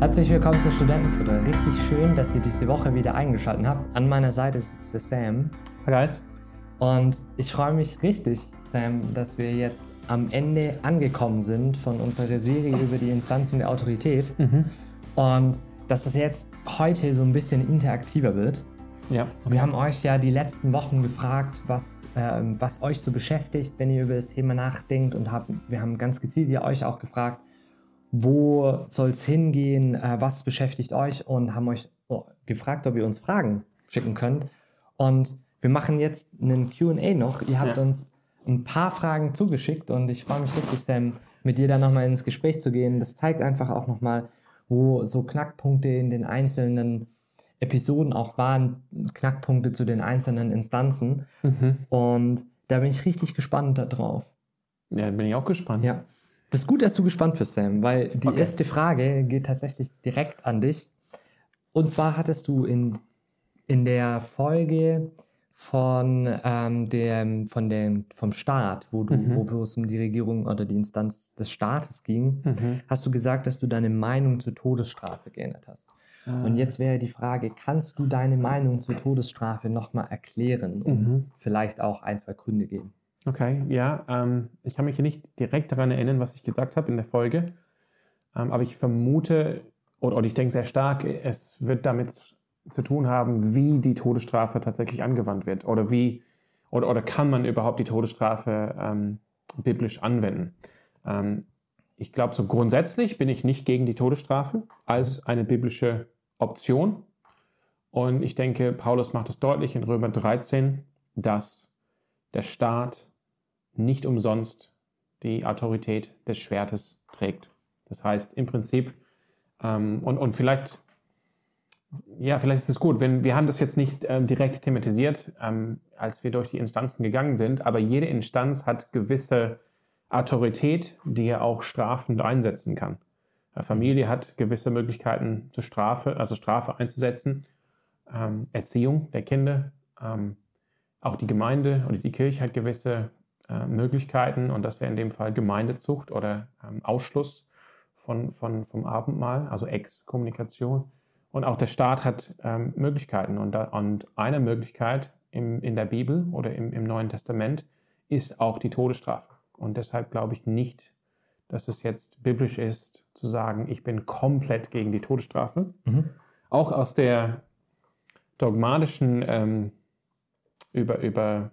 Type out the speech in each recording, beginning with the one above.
Herzlich willkommen zu Studentenfutter. Richtig schön, dass ihr diese Woche wieder eingeschaltet habt. An meiner Seite sitzt der Sam. Hi guys. Und ich freue mich richtig, Sam, dass wir jetzt am Ende angekommen sind von unserer Serie über die Instanzen der Autorität. Mhm. Und dass es jetzt heute so ein bisschen interaktiver wird. Ja. Wir haben euch ja die letzten Wochen gefragt, was, ähm, was euch so beschäftigt, wenn ihr über das Thema nachdenkt. Und hab, wir haben ganz gezielt ja euch auch gefragt, wo soll es hingehen, äh, was beschäftigt euch und haben euch oh, gefragt, ob ihr uns Fragen schicken könnt. Und wir machen jetzt einen QA noch. Ihr habt Ja. uns ein paar Fragen zugeschickt und ich freue mich richtig, Sam, mit dir da nochmal ins Gespräch zu gehen. Das zeigt einfach auch nochmal, wo so Knackpunkte in den einzelnen Episoden auch waren, Knackpunkte zu den einzelnen Instanzen. Mhm. Und da bin ich richtig gespannt darauf. Ja, bin ich auch gespannt. Ja. Das ist gut, dass du gespannt bist, Sam, weil die Okay. erste Frage geht tatsächlich direkt an dich. Und zwar hattest du in, in der Folge von, ähm, dem, von dem, vom Staat, wo, du, Mhm. wo es um die Regierung oder die Instanz des Staates ging, Mhm. hast du gesagt, dass du deine Meinung zur Todesstrafe geändert hast. Ah. Und jetzt wäre die Frage, kannst du deine Meinung zur Todesstrafe nochmal erklären und Mhm. vielleicht auch ein, zwei Gründe geben? Okay, ja. Ähm, ich kann mich nicht direkt daran erinnern, was ich gesagt habe in der Folge. Ähm, aber ich vermute, oder, oder ich denke sehr stark, es wird damit zu tun haben, wie die Todesstrafe tatsächlich angewandt wird. Oder wie, oder, oder kann man überhaupt die Todesstrafe ähm, biblisch anwenden? Ähm, ich glaube, so grundsätzlich bin ich nicht gegen die Todesstrafe als eine biblische Option. Und ich denke, Paulus macht es deutlich in Römer 13, dass der Staat nicht umsonst die Autorität des Schwertes trägt. Das heißt, im Prinzip, ähm, und, und vielleicht, ja, vielleicht ist es gut, wenn wir haben das jetzt nicht ähm, direkt thematisiert, ähm, als wir durch die Instanzen gegangen sind, aber jede Instanz hat gewisse Autorität, die er auch strafend einsetzen kann. Eine Familie hat gewisse Möglichkeiten zur Strafe, also Strafe einzusetzen, ähm, Erziehung der Kinder, ähm, auch die Gemeinde oder die Kirche hat gewisse äh, Möglichkeiten und das wäre in dem Fall Gemeindezucht oder ähm, Ausschluss von, von, vom Abendmahl, also Exkommunikation. Und auch der Staat hat ähm, Möglichkeiten und, da, und eine Möglichkeit im, in der Bibel oder im, im Neuen Testament ist auch die Todesstrafe. Und deshalb glaube ich nicht, dass es jetzt biblisch ist zu sagen, ich bin komplett gegen die Todesstrafe. Auch aus der dogmatischen ähm, über, über,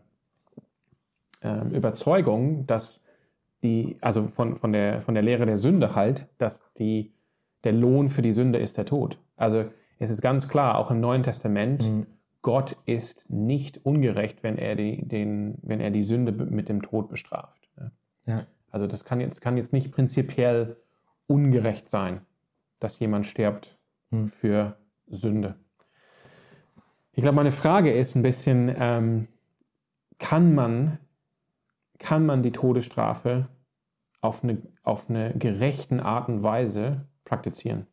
ähm, Überzeugung, dass die, also von, von, der, von der Lehre der Sünde halt, dass die, der Lohn für die Sünde ist der Tod. Also es ist ganz klar, auch im Neuen Testament, Mhm. Gott ist nicht ungerecht, wenn er die, den, wenn er die Sünde mit dem Tod bestraft. Ja. Ja. Also das kann jetzt, kann jetzt nicht prinzipiell ungerecht sein, dass jemand stirbt Hm. für Sünde. Ich glaube, meine Frage ist ein bisschen, ähm, kann, man, kann man die Todesstrafe auf eine, auf eine gerechten Art und Weise praktizieren?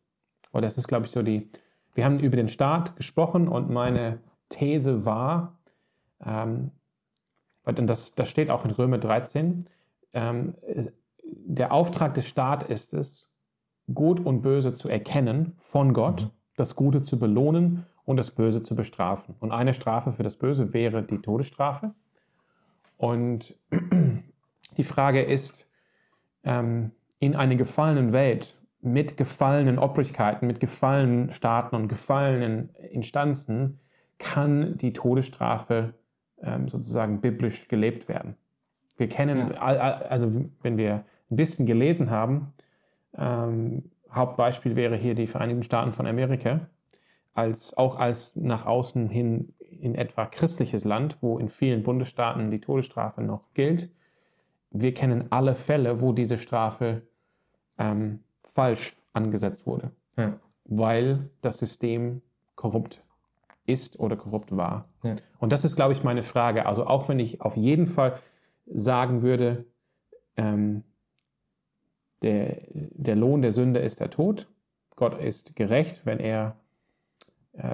Weil das ist, glaube ich, so die, wir haben über den Staat gesprochen und meine These war, ähm, und das, das steht auch in Römer 13, ähm, der Auftrag des Staates ist es, Gut und Böse zu erkennen von Gott, Mhm. das Gute zu belohnen und das Böse zu bestrafen. Und eine Strafe für das Böse wäre die Todesstrafe. Und die Frage ist, ähm, in einer gefallenen Welt mit gefallenen Obrigkeiten, mit gefallenen Staaten und gefallenen Instanzen kann die Todesstrafe ähm, sozusagen biblisch gelebt werden. Wir kennen, Ja. also wenn wir ein bisschen gelesen haben, ähm, Hauptbeispiel wäre hier die Vereinigten Staaten von Amerika, als, auch als nach außen hin in etwa christliches Land, wo in vielen Bundesstaaten die Todesstrafe noch gilt. Wir kennen alle Fälle, wo diese Strafe ähm, falsch angesetzt wurde, Ja. weil das System korrupt ist oder korrupt war. Ja. Und das ist, glaube ich, meine Frage. Also auch wenn ich auf jeden Fall sagen würde, ähm, der, der Lohn der Sünde ist der Tod. Gott ist gerecht, wenn er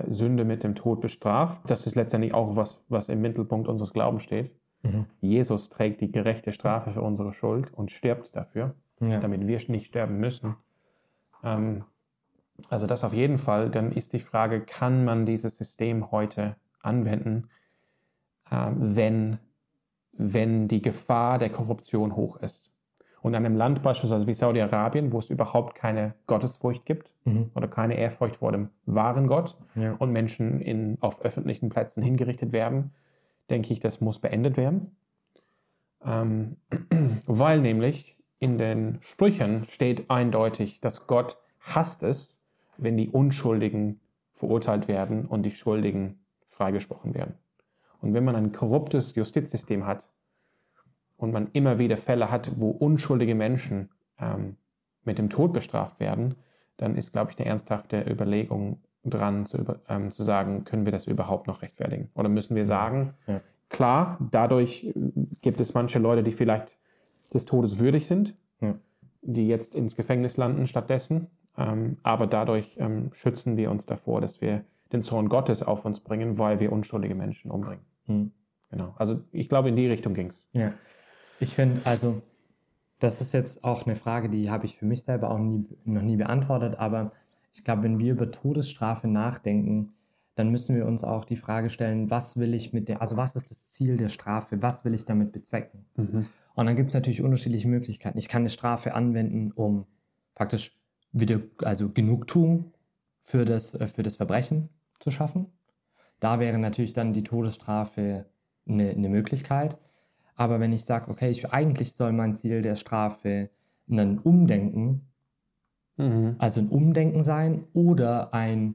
Sünde mit dem Tod bestraft. Das ist letztendlich auch was, was im Mittelpunkt unseres Glaubens steht. Mhm. Jesus trägt die gerechte Strafe für unsere Schuld und stirbt dafür, Ja. damit wir nicht sterben müssen. Ähm, Also das auf jeden Fall. Dann ist die Frage, kann man dieses System heute anwenden, äh, wenn, wenn die Gefahr der Korruption hoch ist? Und an einem Land beispielsweise wie Saudi-Arabien, wo es überhaupt keine Gottesfurcht gibt mhm. oder keine Ehrfurcht vor dem wahren Gott ja. und Menschen in, auf öffentlichen Plätzen hingerichtet werden, denke ich, das muss beendet werden. Ähm, weil nämlich in den Sprüchen steht eindeutig, dass Gott hasst es, wenn die Unschuldigen verurteilt werden und die Schuldigen freigesprochen werden. Und wenn man ein korruptes Justizsystem hat und man immer wieder Fälle hat, wo unschuldige Menschen ähm, mit dem Tod bestraft werden, dann ist, glaube ich, eine ernsthafte Überlegung dran, zu, ähm, zu, sagen, können wir das überhaupt noch rechtfertigen? Oder müssen wir sagen, ja. klar, dadurch äh, gibt es manche Leute, die vielleicht des Todes würdig sind, ja. die jetzt ins Gefängnis landen stattdessen. Ähm, aber dadurch ähm, schützen wir uns davor, dass wir den Zorn Gottes auf uns bringen, weil wir unschuldige Menschen umbringen. Mhm. Genau. Also ich glaube, in die Richtung ging es. Ja. Ich finde, also, das ist jetzt auch eine Frage, die habe ich für mich selber auch nie, noch nie beantwortet, aber ich glaube, wenn wir über Todesstrafe nachdenken, dann müssen wir uns auch die Frage stellen, was will ich mit der, also was ist das Ziel der Strafe, was will ich damit bezwecken? Mhm. Und dann gibt es natürlich unterschiedliche Möglichkeiten. Ich kann eine Strafe anwenden, um praktisch wieder, also Genugtuung für das, äh, für das Verbrechen zu schaffen. Da wäre natürlich dann die Todesstrafe eine, eine Möglichkeit. Aber wenn ich sage, okay, ich, eigentlich soll mein Ziel der Strafe ein Umdenken, mhm. also ein Umdenken sein oder ein,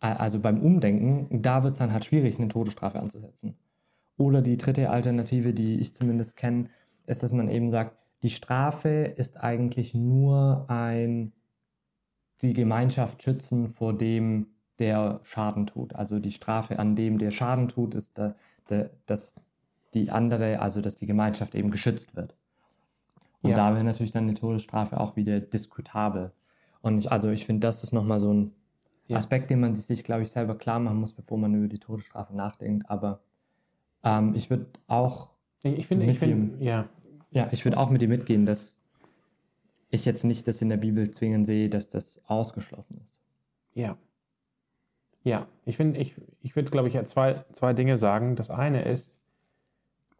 also beim Umdenken, da wird es dann halt schwierig, eine Todesstrafe anzusetzen. Oder die dritte Alternative, die ich zumindest kenne, ist, dass man eben sagt, die Strafe ist eigentlich nur ein die Gemeinschaft schützen vor dem, der Schaden tut. Also die Strafe an dem, der Schaden tut, ist, da, da, dass die andere, also dass die Gemeinschaft eben geschützt wird. Und ja. da wäre natürlich dann eine Todesstrafe auch wieder diskutabel. Und ich, also ich finde, das ist nochmal so ein Aspekt, den man sich, glaube ich, selber klar machen muss, bevor man über die Todesstrafe nachdenkt. Aber ähm, ich würde auch. Ich, ich finde, ich finde, ja. Ja, ich würde auch mit dir mitgehen, dass ich jetzt nicht das in der Bibel zwingend sehe, dass das ausgeschlossen ist. Ja. Ja, ich finde, ich, ich würde, glaube ich, zwei, zwei Dinge sagen. Das eine ist,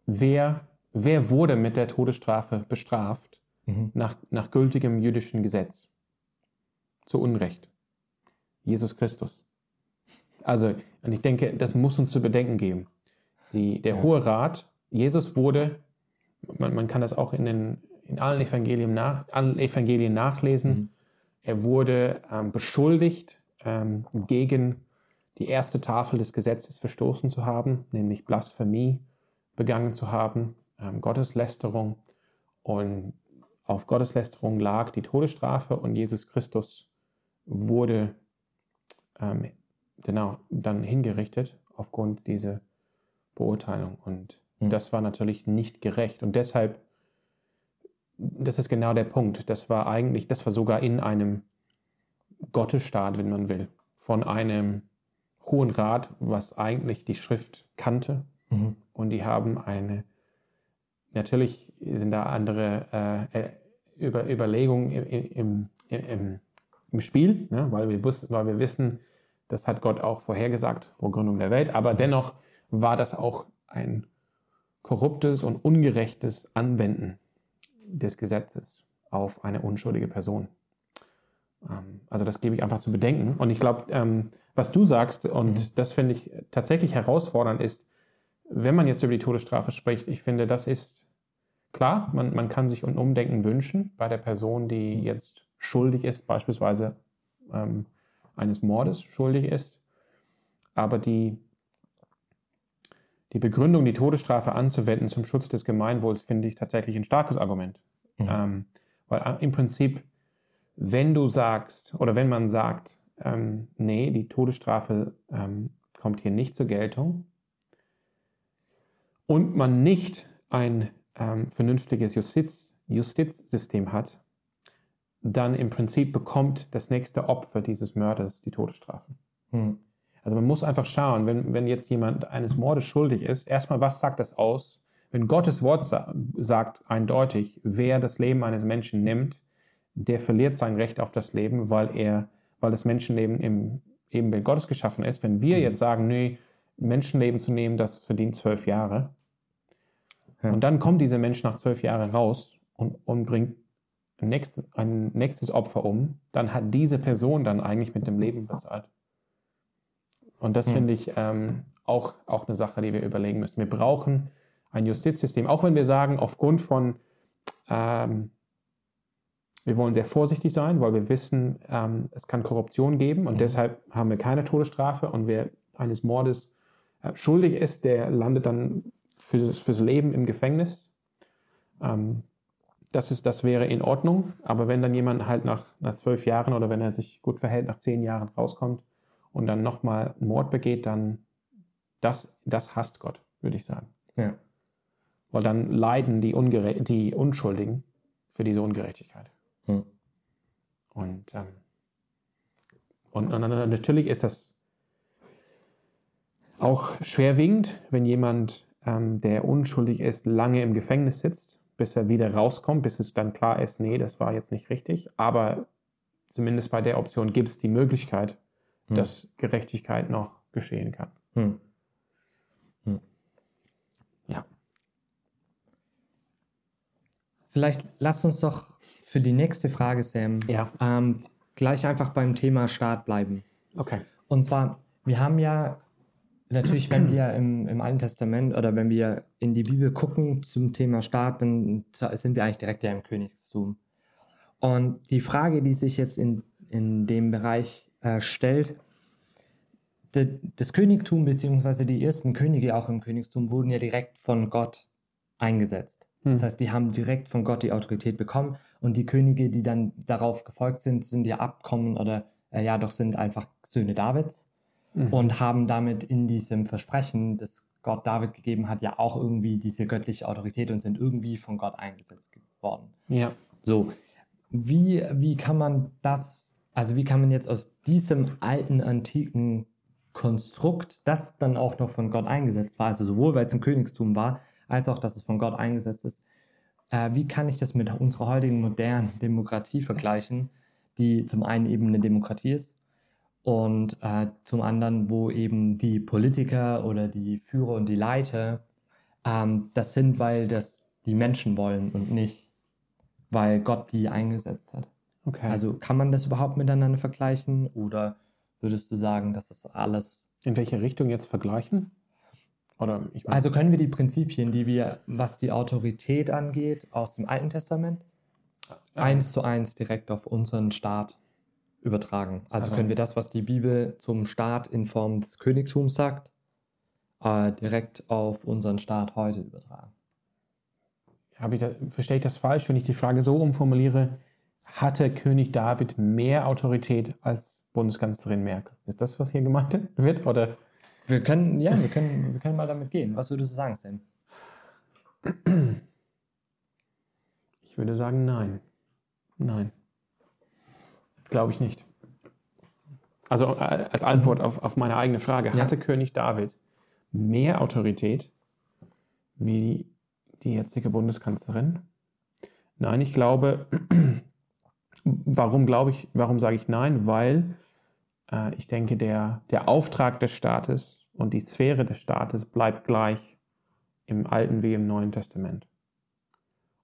wer, wer wurde mit der Todesstrafe bestraft mhm. nach, nach gültigem jüdischen Gesetz? Zu Unrecht. Jesus Christus. Also, und ich denke, das muss uns zu bedenken geben. Die, der ja. Hohe Rat, Jesus wurde, man, man kann das auch in, den, in allen, Evangelien, nach, allen Evangelien nachlesen, mhm. er wurde ähm, beschuldigt, ähm, gegen die erste Tafel des Gesetzes verstoßen zu haben, nämlich Blasphemie begangen zu haben, ähm, Gotteslästerung. Und auf Gotteslästerung lag die Todesstrafe und Jesus Christus wurde ähm, genau dann hingerichtet aufgrund dieser Beurteilung. Und mhm. das war natürlich nicht gerecht. Und deshalb, das ist genau der Punkt. Das war eigentlich, das war sogar in einem Gottesstaat, wenn man will, von einem Hohen Rat, was eigentlich die Schrift kannte. Mhm. Und die haben eine, natürlich sind da andere äh, Über, Überlegungen im, im, im, im Spiel, ne? weil, wir wussten, weil wir wissen, das hat Gott auch vorhergesagt vor Gründung der Welt. Aber dennoch war das auch ein korruptes und ungerechtes Anwenden des Gesetzes auf eine unschuldige Person. Ähm, also das gebe ich einfach zu bedenken. Und ich glaube, ähm, was du sagst, und mhm. das finde ich tatsächlich herausfordernd, ist, wenn man jetzt über die Todesstrafe spricht, ich finde, das ist klar, man, man kann sich ein Umdenken wünschen bei der Person, die jetzt schuldig ist, beispielsweise ähm, eines Mordes schuldig ist. Aber die, die Begründung, die Todesstrafe anzuwenden zum Schutz des Gemeinwohls, finde ich tatsächlich ein starkes Argument. Mhm. Ähm, weil äh, im Prinzip wenn du sagst oder wenn man sagt, ähm, nee, die Todesstrafe ähm, kommt hier nicht zur Geltung und man nicht ein ähm, vernünftiges Justiz, Justizsystem hat, dann im Prinzip bekommt das nächste Opfer dieses Mörders die Todesstrafe. Hm. Also man muss einfach schauen, wenn, wenn jetzt jemand eines Mordes schuldig ist, erstmal, was sagt das aus? Wenn Gottes Wort sa sagt eindeutig, wer das Leben eines Menschen nimmt, der verliert sein Recht auf das Leben, weil er weil das Menschenleben im Ebenbild Gottes geschaffen ist. Wenn wir mhm. jetzt sagen, nee, Menschenleben zu nehmen, das verdient zwölf Jahre, ja. und dann kommt dieser Mensch nach zwölf Jahren raus und, und bringt ein nächstes, ein nächstes Opfer um, dann hat diese Person dann eigentlich mit dem Leben bezahlt. Und das mhm. finde ich ähm, auch, auch eine Sache, die wir überlegen müssen. Wir brauchen ein Justizsystem, auch wenn wir sagen, aufgrund von ähm, wir wollen sehr vorsichtig sein, weil wir wissen, ähm, es kann Korruption geben und mhm. deshalb haben wir keine Todesstrafe und wer eines Mordes äh, schuldig ist, der landet dann fürs, fürs Leben im Gefängnis. Ähm, das, ist, das wäre in Ordnung, aber wenn dann jemand halt nach, nach zwölf Jahren oder wenn er sich gut verhält, nach zehn Jahren rauskommt und dann nochmal Mord begeht, dann das, das hasst Gott, würde ich sagen. Ja. Weil dann leiden die, Ungere die Unschuldigen für diese Ungerechtigkeit. Hm. Und, ähm, und, und, natürlich ist das auch schwerwiegend, wenn jemand, ähm, der unschuldig ist, lange im Gefängnis sitzt, bis er wieder rauskommt, bis es dann klar ist, nee, das war jetzt nicht richtig. Aber zumindest bei der Option gibt es die Möglichkeit, hm. dass Gerechtigkeit noch geschehen kann. Hm. hm. Ja. Vielleicht lasst uns doch für die nächste Frage, Sam, ja. ähm, gleich einfach beim Thema Staat bleiben. Okay. Und zwar, wir haben ja natürlich, wenn wir im, im Alten Testament oder wenn wir in die Bibel gucken zum Thema Staat, dann sind wir eigentlich direkt ja im Königstum. Und die Frage, die sich jetzt in, in dem Bereich äh, stellt, de, das Königtum bzw. die ersten Könige auch im Königstum wurden ja direkt von Gott eingesetzt. Das hm. heißt, die haben direkt von Gott die Autorität bekommen und die Könige, die dann darauf gefolgt sind, sind ja Abkommen oder äh, ja doch sind einfach Söhne Davids mhm. und haben damit in diesem Versprechen, das Gott David gegeben hat, ja auch irgendwie diese göttliche Autorität und sind irgendwie von Gott eingesetzt worden. Ja. So, wie, wie kann man das, also wie kann man jetzt aus diesem alten, antiken Konstrukt, das dann auch noch von Gott eingesetzt war, also sowohl weil es ein Königstum war, als auch, dass es von Gott eingesetzt ist. Äh, wie kann ich das mit unserer heutigen modernen Demokratie vergleichen, die zum einen eben eine Demokratie ist und äh, zum anderen, wo eben die Politiker oder die Führer und die Leiter ähm, das sind, weil das die Menschen wollen und nicht, weil Gott die eingesetzt hat. Okay. Also kann man das überhaupt miteinander vergleichen oder würdest du sagen, dass das alles. In welche Richtung jetzt vergleichen? also können wir die Prinzipien, die wir, was die Autorität angeht, aus dem Alten Testament, ja. eins zu eins direkt auf unseren Staat übertragen. Also, also, können wir das, was die Bibel zum Staat in Form des Königtums sagt, äh, direkt auf unseren Staat heute übertragen. Ich da, verstehe ich das falsch, wenn ich die Frage so umformuliere? Hatte König David mehr Autorität als Bundeskanzlerin Merkel? Ist das, was hier gemeint wird? Oder wir können, ja, wir können, wir können mal damit gehen. Was würdest du sagen, Sam? Ich würde sagen, nein. Nein. Glaube ich nicht. Also äh, als Antwort auf, auf meine eigene Frage, ja. hatte König David mehr Autorität wie die jetzige Bundeskanzlerin? Nein, ich glaube, warum glaube ich, warum sage ich nein? Weil äh, ich denke, der, der Auftrag des Staates und die Sphäre des Staates bleibt gleich im Alten wie im Neuen Testament.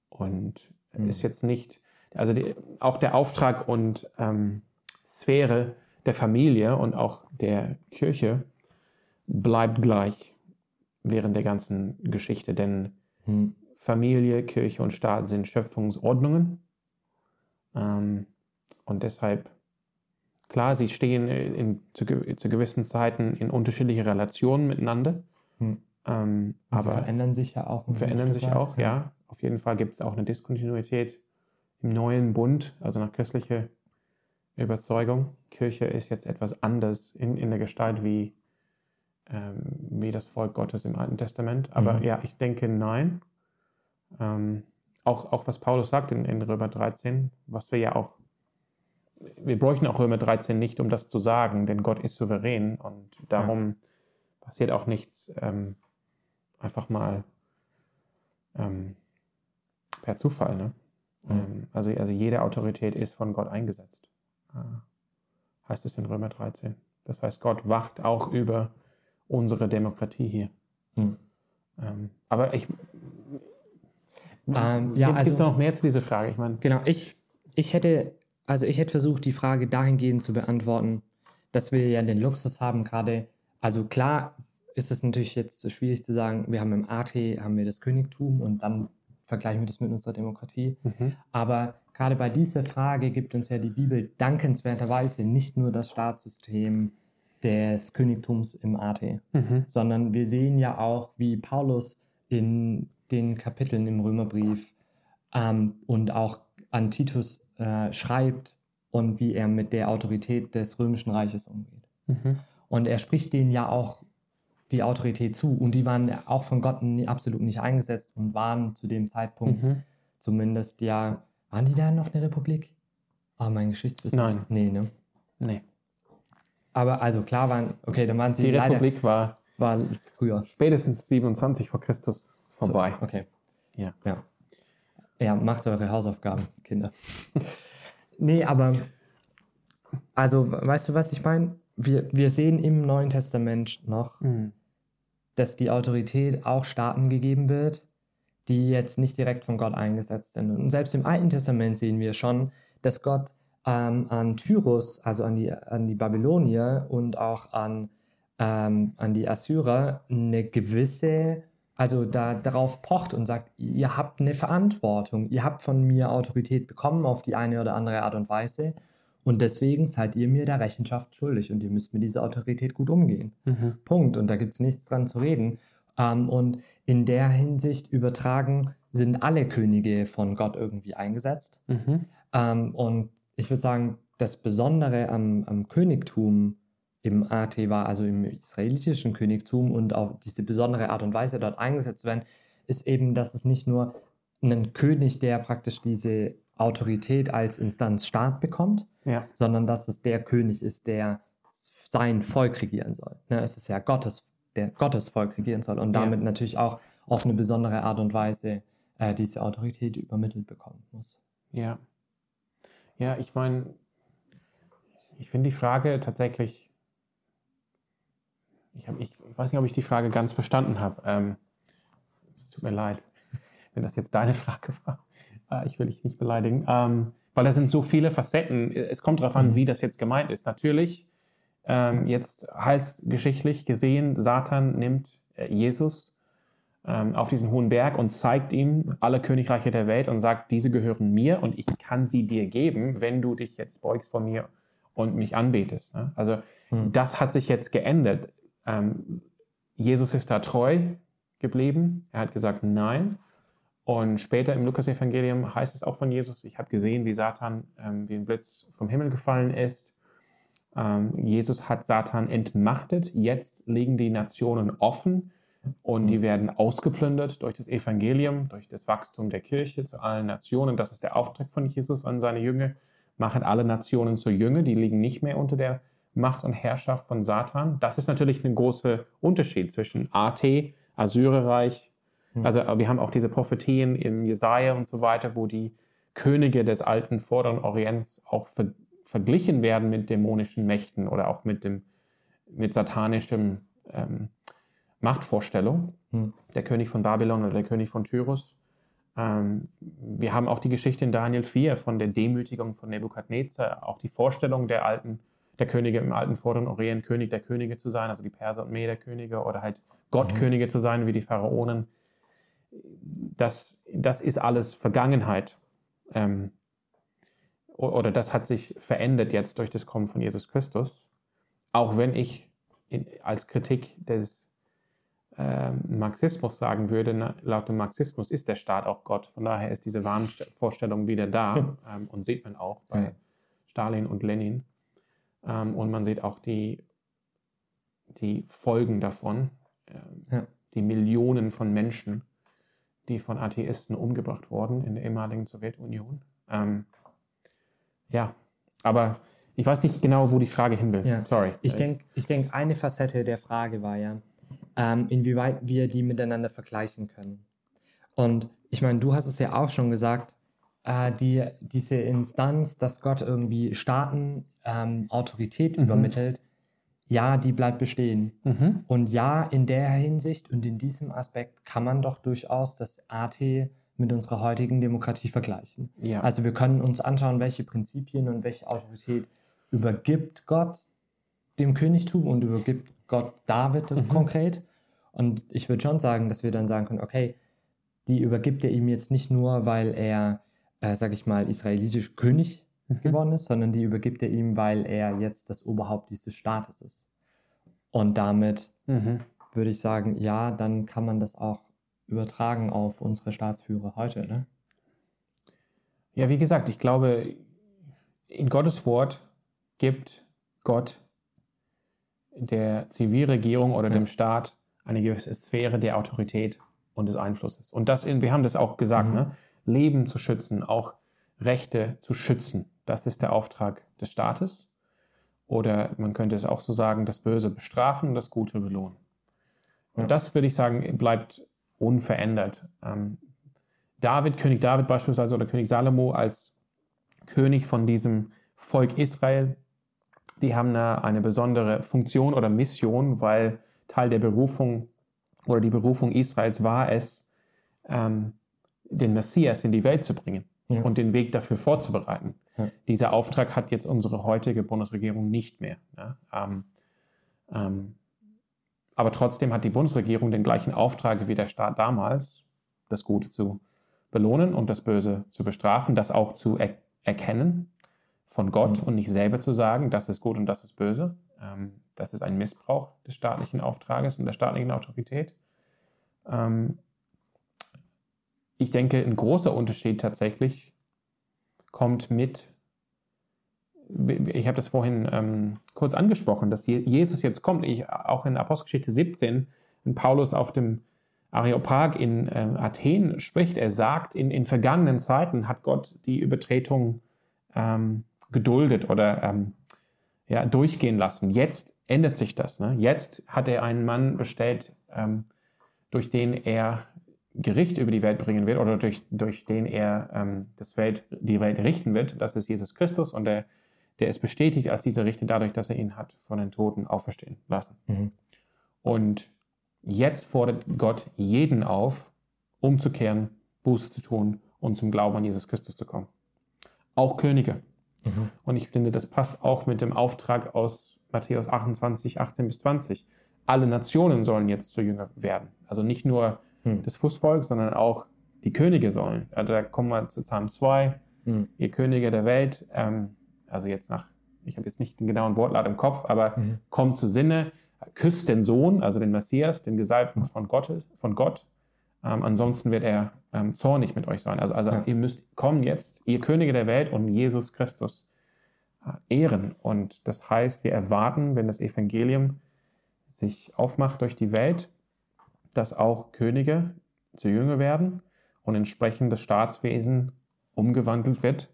Und mhm. ist jetzt nicht, also die, auch der Auftrag und ähm, Sphäre der Familie und auch der Kirche bleibt gleich während der ganzen Geschichte, denn mhm. Familie, Kirche und Staat sind Schöpfungsordnungen. Ähm, und deshalb Klar, sie stehen in, zu, zu, gewissen Zeiten in unterschiedliche Relationen miteinander. Hm. Ähm, aber verändern sich ja auch. Verändern sich auch, ja. ja. Auf jeden Fall gibt es auch eine Diskontinuität im neuen Bund, also nach christlicher Überzeugung. Kirche ist jetzt etwas anders in, in der Gestalt wie, ähm, wie das Volk Gottes im Alten Testament. Aber mhm. ja, ich denke nein. Ähm, auch, auch was Paulus sagt in, in Römer 13, was wir ja auch wir bräuchten auch Römer 13 nicht, um das zu sagen, denn Gott ist souverän und darum ja. passiert auch nichts ähm, einfach mal ähm, per Zufall. Ne? Mhm. Ähm, also, also jede Autorität ist von Gott eingesetzt. Äh, heißt es in Römer 13. Das heißt, Gott wacht auch über unsere Demokratie hier. Hm. Ähm, aber ich. Ähm, ja, gibt also, es noch mehr zu dieser Frage? Ich meine, genau, ich, ich hätte, also ich hätte versucht, die Frage dahingehend zu beantworten, dass wir ja den Luxus haben, gerade, also klar ist es natürlich jetzt schwierig zu sagen, wir haben im AT haben wir das Königtum und dann vergleichen wir das mit unserer Demokratie. Mhm. Aber gerade bei dieser Frage gibt uns ja die Bibel dankenswerterweise nicht nur das Staatssystem des Königtums im AT, mhm. sondern wir sehen ja auch, wie Paulus in den Kapiteln im Römerbrief ähm, und auch an Titus äh, schreibt und wie er mit der Autorität des römischen Reiches umgeht. Mhm. Und er spricht denen ja auch die Autorität zu und die waren auch von Gott absolut nicht eingesetzt und waren zu dem Zeitpunkt mhm. zumindest ja, waren die da noch eine Republik? Ah, oh, mein Geschichtswissen. Nein. Nee, ne? Nee. Aber also klar waren, okay, dann waren sie. Die Republik war, war früher. Spätestens 27 vor Christus vorbei. So, okay. Ja. ja. Ja, macht eure Hausaufgaben, Kinder. nee, aber also, weißt du, was ich meine? Wir, wir sehen im Neuen Testament noch, mhm. Dass die Autorität auch Staaten gegeben wird, die jetzt nicht direkt von Gott eingesetzt sind. Und selbst im Alten Testament sehen wir schon, dass Gott ähm, an Tyrus, also an die, an die Babylonier und auch an, ähm, an die Assyrer eine gewisse, also da, darauf pocht und sagt, ihr habt eine Verantwortung, ihr habt von mir Autorität bekommen auf die eine oder andere Art und Weise und deswegen seid ihr mir der Rechenschaft schuldig und ihr müsst mit dieser Autorität gut umgehen. Mhm. Punkt. Und da gibt es nichts dran zu reden. Ähm, und in der Hinsicht übertragen sind alle Könige von Gott irgendwie eingesetzt. Mhm. Ähm, und ich würde sagen, das Besondere am, am Königtum im AT war, also im israelitischen Königtum und auch diese besondere Art und Weise dort eingesetzt werden, ist eben, dass es nicht nur einen König, der praktisch diese Autorität als Instanz Staat bekommt, ja. sondern dass es der König ist, der sein Volk regieren soll. Ne, es ist ja Gottes, der Gottes Volk regieren soll und damit ja. natürlich auch auf eine besondere Art und Weise äh, diese Autorität übermittelt bekommen muss. Ja. Ja, ich meine, ich finde die Frage tatsächlich, ich, hab, ich, weiß nicht, ob ich die Frage ganz verstanden habe. Ähm, es tut mir leid, wenn das jetzt deine Frage war. Äh, ich will dich nicht beleidigen. Ähm, weil da sind so viele Facetten. Es kommt darauf an, mhm. wie das jetzt gemeint ist. Natürlich, ähm, jetzt heilsgeschichtlich gesehen, Satan nimmt äh, Jesus ähm, auf diesen hohen Berg und zeigt ihm alle Königreiche der Welt und sagt, diese gehören mir und ich kann sie dir geben, wenn du dich jetzt beugst vor mir und mich anbetest. Ne? Also mhm. das hat sich jetzt geändert. Ähm, Jesus ist da treu geblieben. Er hat gesagt, nein. Und später im Lukas-Evangelium heißt es auch von Jesus, ich habe gesehen, wie Satan ähm, wie ein Blitz vom Himmel gefallen ist. Ähm, Jesus hat Satan entmachtet. Jetzt liegen die Nationen offen und die werden ausgeplündert durch das Evangelium, durch das Wachstum der Kirche zu allen Nationen. Das ist der Auftrag von Jesus an seine Jünger. Machen alle Nationen zu Jünger, die liegen nicht mehr unter der Macht und Herrschaft von Satan. Das ist natürlich ein großer Unterschied zwischen AT, Assyrerreich. Also wir haben auch diese Prophetien im Jesaja und so weiter, wo die Könige des alten Vorderen Orients auch ver verglichen werden mit dämonischen Mächten oder auch mit dem mit satanischem ähm, Machtvorstellung, hm. der König von Babylon oder der König von Tyrus. Ähm, wir haben auch die Geschichte in Daniel 4 von der Demütigung von Nebukadnezar, auch die Vorstellung der alten, der Könige im alten Vorderen Orient, König der Könige zu sein, also die Perser und Mederkönige oder halt Gottkönige mhm. zu sein, wie die Pharaonen. Das, das ist alles Vergangenheit. Ähm, oder das hat sich verändert jetzt durch das Kommen von Jesus Christus. Auch wenn ich in, als Kritik des ähm, Marxismus sagen würde, na, laut dem Marxismus ist der Staat auch Gott. Von daher ist diese Wahnvorstellung wieder da ähm, und sieht man auch bei ja. Stalin und Lenin. Ähm, und man sieht auch die, die Folgen davon, ähm, ja. die Millionen von Menschen, die von Atheisten umgebracht wurden in der ehemaligen Sowjetunion. Ähm, ja, aber ich weiß nicht genau, wo die Frage hin will. Ja. Sorry. Ich denke, ich denk, eine Facette der Frage war ja, ähm, inwieweit wir die miteinander vergleichen können. Und ich meine, du hast es ja auch schon gesagt, äh, die, diese Instanz, dass Gott irgendwie Staaten ähm, Autorität mhm. übermittelt, ja, die bleibt bestehen. Mhm. Und ja, in der Hinsicht und in diesem Aspekt kann man doch durchaus das AT mit unserer heutigen Demokratie vergleichen. Ja. Also wir können uns anschauen, welche Prinzipien und welche Autorität übergibt Gott dem Königtum und übergibt Gott David mhm. konkret. Und ich würde schon sagen, dass wir dann sagen können, okay, die übergibt er ihm jetzt nicht nur, weil er, äh, sag ich mal, israelitisch König mhm. geworden ist, sondern die übergibt er ihm, weil er jetzt das Oberhaupt dieses Staates ist. Und damit mhm. würde ich sagen, ja, dann kann man das auch übertragen auf unsere Staatsführer heute. Ne? Ja, wie gesagt, ich glaube, in Gottes Wort gibt Gott der Zivilregierung oder ja. dem Staat eine gewisse Sphäre der Autorität und des Einflusses. Und das, in, wir haben das auch gesagt, mhm. ne? Leben zu schützen, auch Rechte zu schützen. Das ist der Auftrag des Staates. Oder man könnte es auch so sagen, das Böse bestrafen und das Gute belohnen. Und das würde ich sagen, bleibt unverändert. Ähm, David, König David beispielsweise oder König Salomo als König von diesem Volk Israel, die haben eine, eine besondere Funktion oder Mission, weil Teil der Berufung oder die Berufung Israels war es, ähm, den Messias in die Welt zu bringen ja. und den Weg dafür vorzubereiten. Ja. Dieser Auftrag hat jetzt unsere heutige Bundesregierung nicht mehr. Ja? Ähm, ähm, aber trotzdem hat die Bundesregierung den gleichen Auftrag wie der Staat damals, das Gute zu belohnen und das Böse zu bestrafen, das auch zu er erkennen von Gott mhm. und nicht selber zu sagen, das ist gut und das ist böse. Ähm, das ist ein Missbrauch des staatlichen Auftrages und der staatlichen Autorität. Ähm, ich denke, ein großer Unterschied tatsächlich kommt mit, ich habe das vorhin ähm, kurz angesprochen, dass Jesus jetzt kommt. Ich, auch in Apostelgeschichte 17, wenn Paulus auf dem Areopag in äh, Athen spricht, er sagt, in, in vergangenen Zeiten hat Gott die Übertretung ähm, geduldet oder ähm, ja, durchgehen lassen. Jetzt ändert sich das. Ne? Jetzt hat er einen Mann bestellt, ähm, durch den er Gericht über die Welt bringen wird oder durch, durch den er ähm, das Welt, die Welt richten wird. Das ist Jesus Christus und der, der ist bestätigt als dieser Richter dadurch, dass er ihn hat von den Toten auferstehen lassen. Mhm. Und jetzt fordert Gott jeden auf, umzukehren, Buße zu tun und zum Glauben an Jesus Christus zu kommen. Auch Könige. Mhm. Und ich finde, das passt auch mit dem Auftrag aus Matthäus 28, 18 bis 20. Alle Nationen sollen jetzt zu Jünger werden. Also nicht nur hm. das Fußvolk, sondern auch die Könige sollen. Also da kommen wir zu Psalm 2, hm. ihr Könige der Welt, ähm, also jetzt nach, ich habe jetzt nicht den genauen Wortlaut im Kopf, aber mhm. kommt zu Sinne, küsst den Sohn, also den Messias, den Gesalbten von Gott, von Gott. Ähm, ansonsten wird er ähm, zornig mit euch sein. Also, also ja. ihr müsst kommen jetzt, ihr Könige der Welt und Jesus Christus äh, ehren. Und das heißt, wir erwarten, wenn das Evangelium sich aufmacht durch die Welt, dass auch Könige zu Jünger werden und entsprechend das Staatswesen umgewandelt wird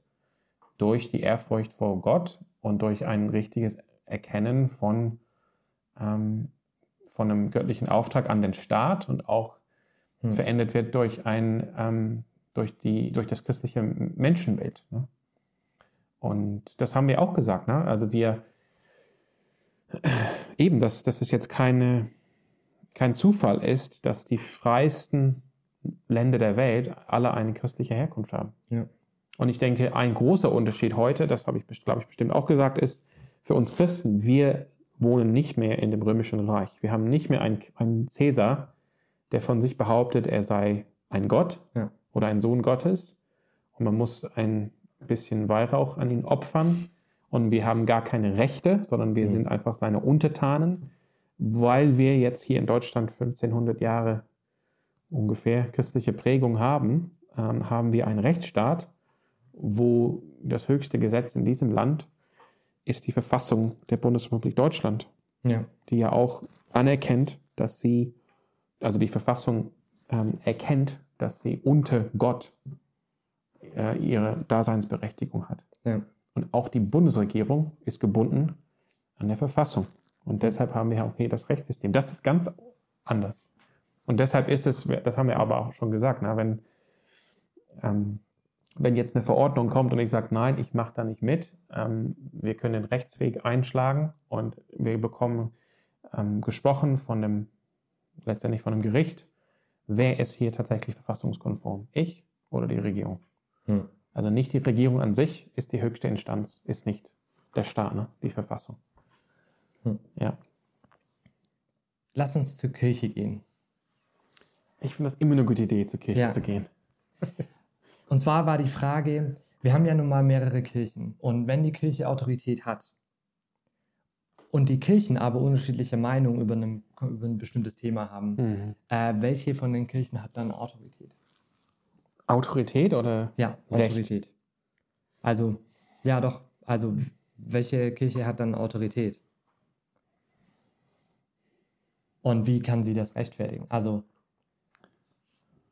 durch die Ehrfurcht vor Gott und durch ein richtiges Erkennen von, ähm, von einem göttlichen Auftrag an den Staat und auch hm. verändert wird durch, ein, ähm, durch, die, durch das christliche Menschenbild. Ne? Und das haben wir auch gesagt. Ne? Also wir, eben, das, das ist jetzt keine, kein Zufall ist, dass die freiesten Länder der Welt alle eine christliche Herkunft haben. Ja. Und ich denke, ein großer Unterschied heute, das habe ich, glaube ich, bestimmt auch gesagt, ist für uns Christen, wir wohnen nicht mehr in dem römischen Reich. Wir haben nicht mehr einen, einen Cäsar, der von sich behauptet, er sei ein Gott ja. oder ein Sohn Gottes. Und man muss ein bisschen Weihrauch an ihn opfern. Und wir haben gar keine Rechte, sondern wir mhm. sind einfach seine Untertanen weil wir jetzt hier in Deutschland 1500 Jahre ungefähr christliche Prägung haben, ähm, haben wir einen Rechtsstaat, wo das höchste Gesetz in diesem Land ist die Verfassung der Bundesrepublik Deutschland, ja. die ja auch anerkennt, dass sie, also die Verfassung ähm, erkennt, dass sie unter Gott äh, ihre Daseinsberechtigung hat. Ja. Und auch die Bundesregierung ist gebunden an der Verfassung. Und deshalb haben wir auch hier das Rechtssystem. Das ist ganz anders. Und deshalb ist es, das haben wir aber auch schon gesagt, na, wenn, ähm, wenn jetzt eine Verordnung kommt und ich sage, nein, ich mache da nicht mit, ähm, wir können den Rechtsweg einschlagen und wir bekommen ähm, gesprochen von dem, letztendlich von einem Gericht, wer ist hier tatsächlich verfassungskonform? Ich oder die Regierung? Hm. Also nicht die Regierung an sich ist die höchste Instanz, ist nicht der Staat, ne? die Verfassung. Hm. Ja. Lass uns zur Kirche gehen. Ich finde das immer eine gute Idee, zur Kirche ja. zu gehen. Und zwar war die Frage, wir haben ja nun mal mehrere Kirchen. Und wenn die Kirche Autorität hat und die Kirchen aber unterschiedliche Meinungen über, einem, über ein bestimmtes Thema haben, mhm. äh, welche von den Kirchen hat dann Autorität? Autorität oder? Ja, Autorität. Recht? Also, ja doch, also welche Kirche hat dann Autorität? Und wie kann sie das rechtfertigen? Also.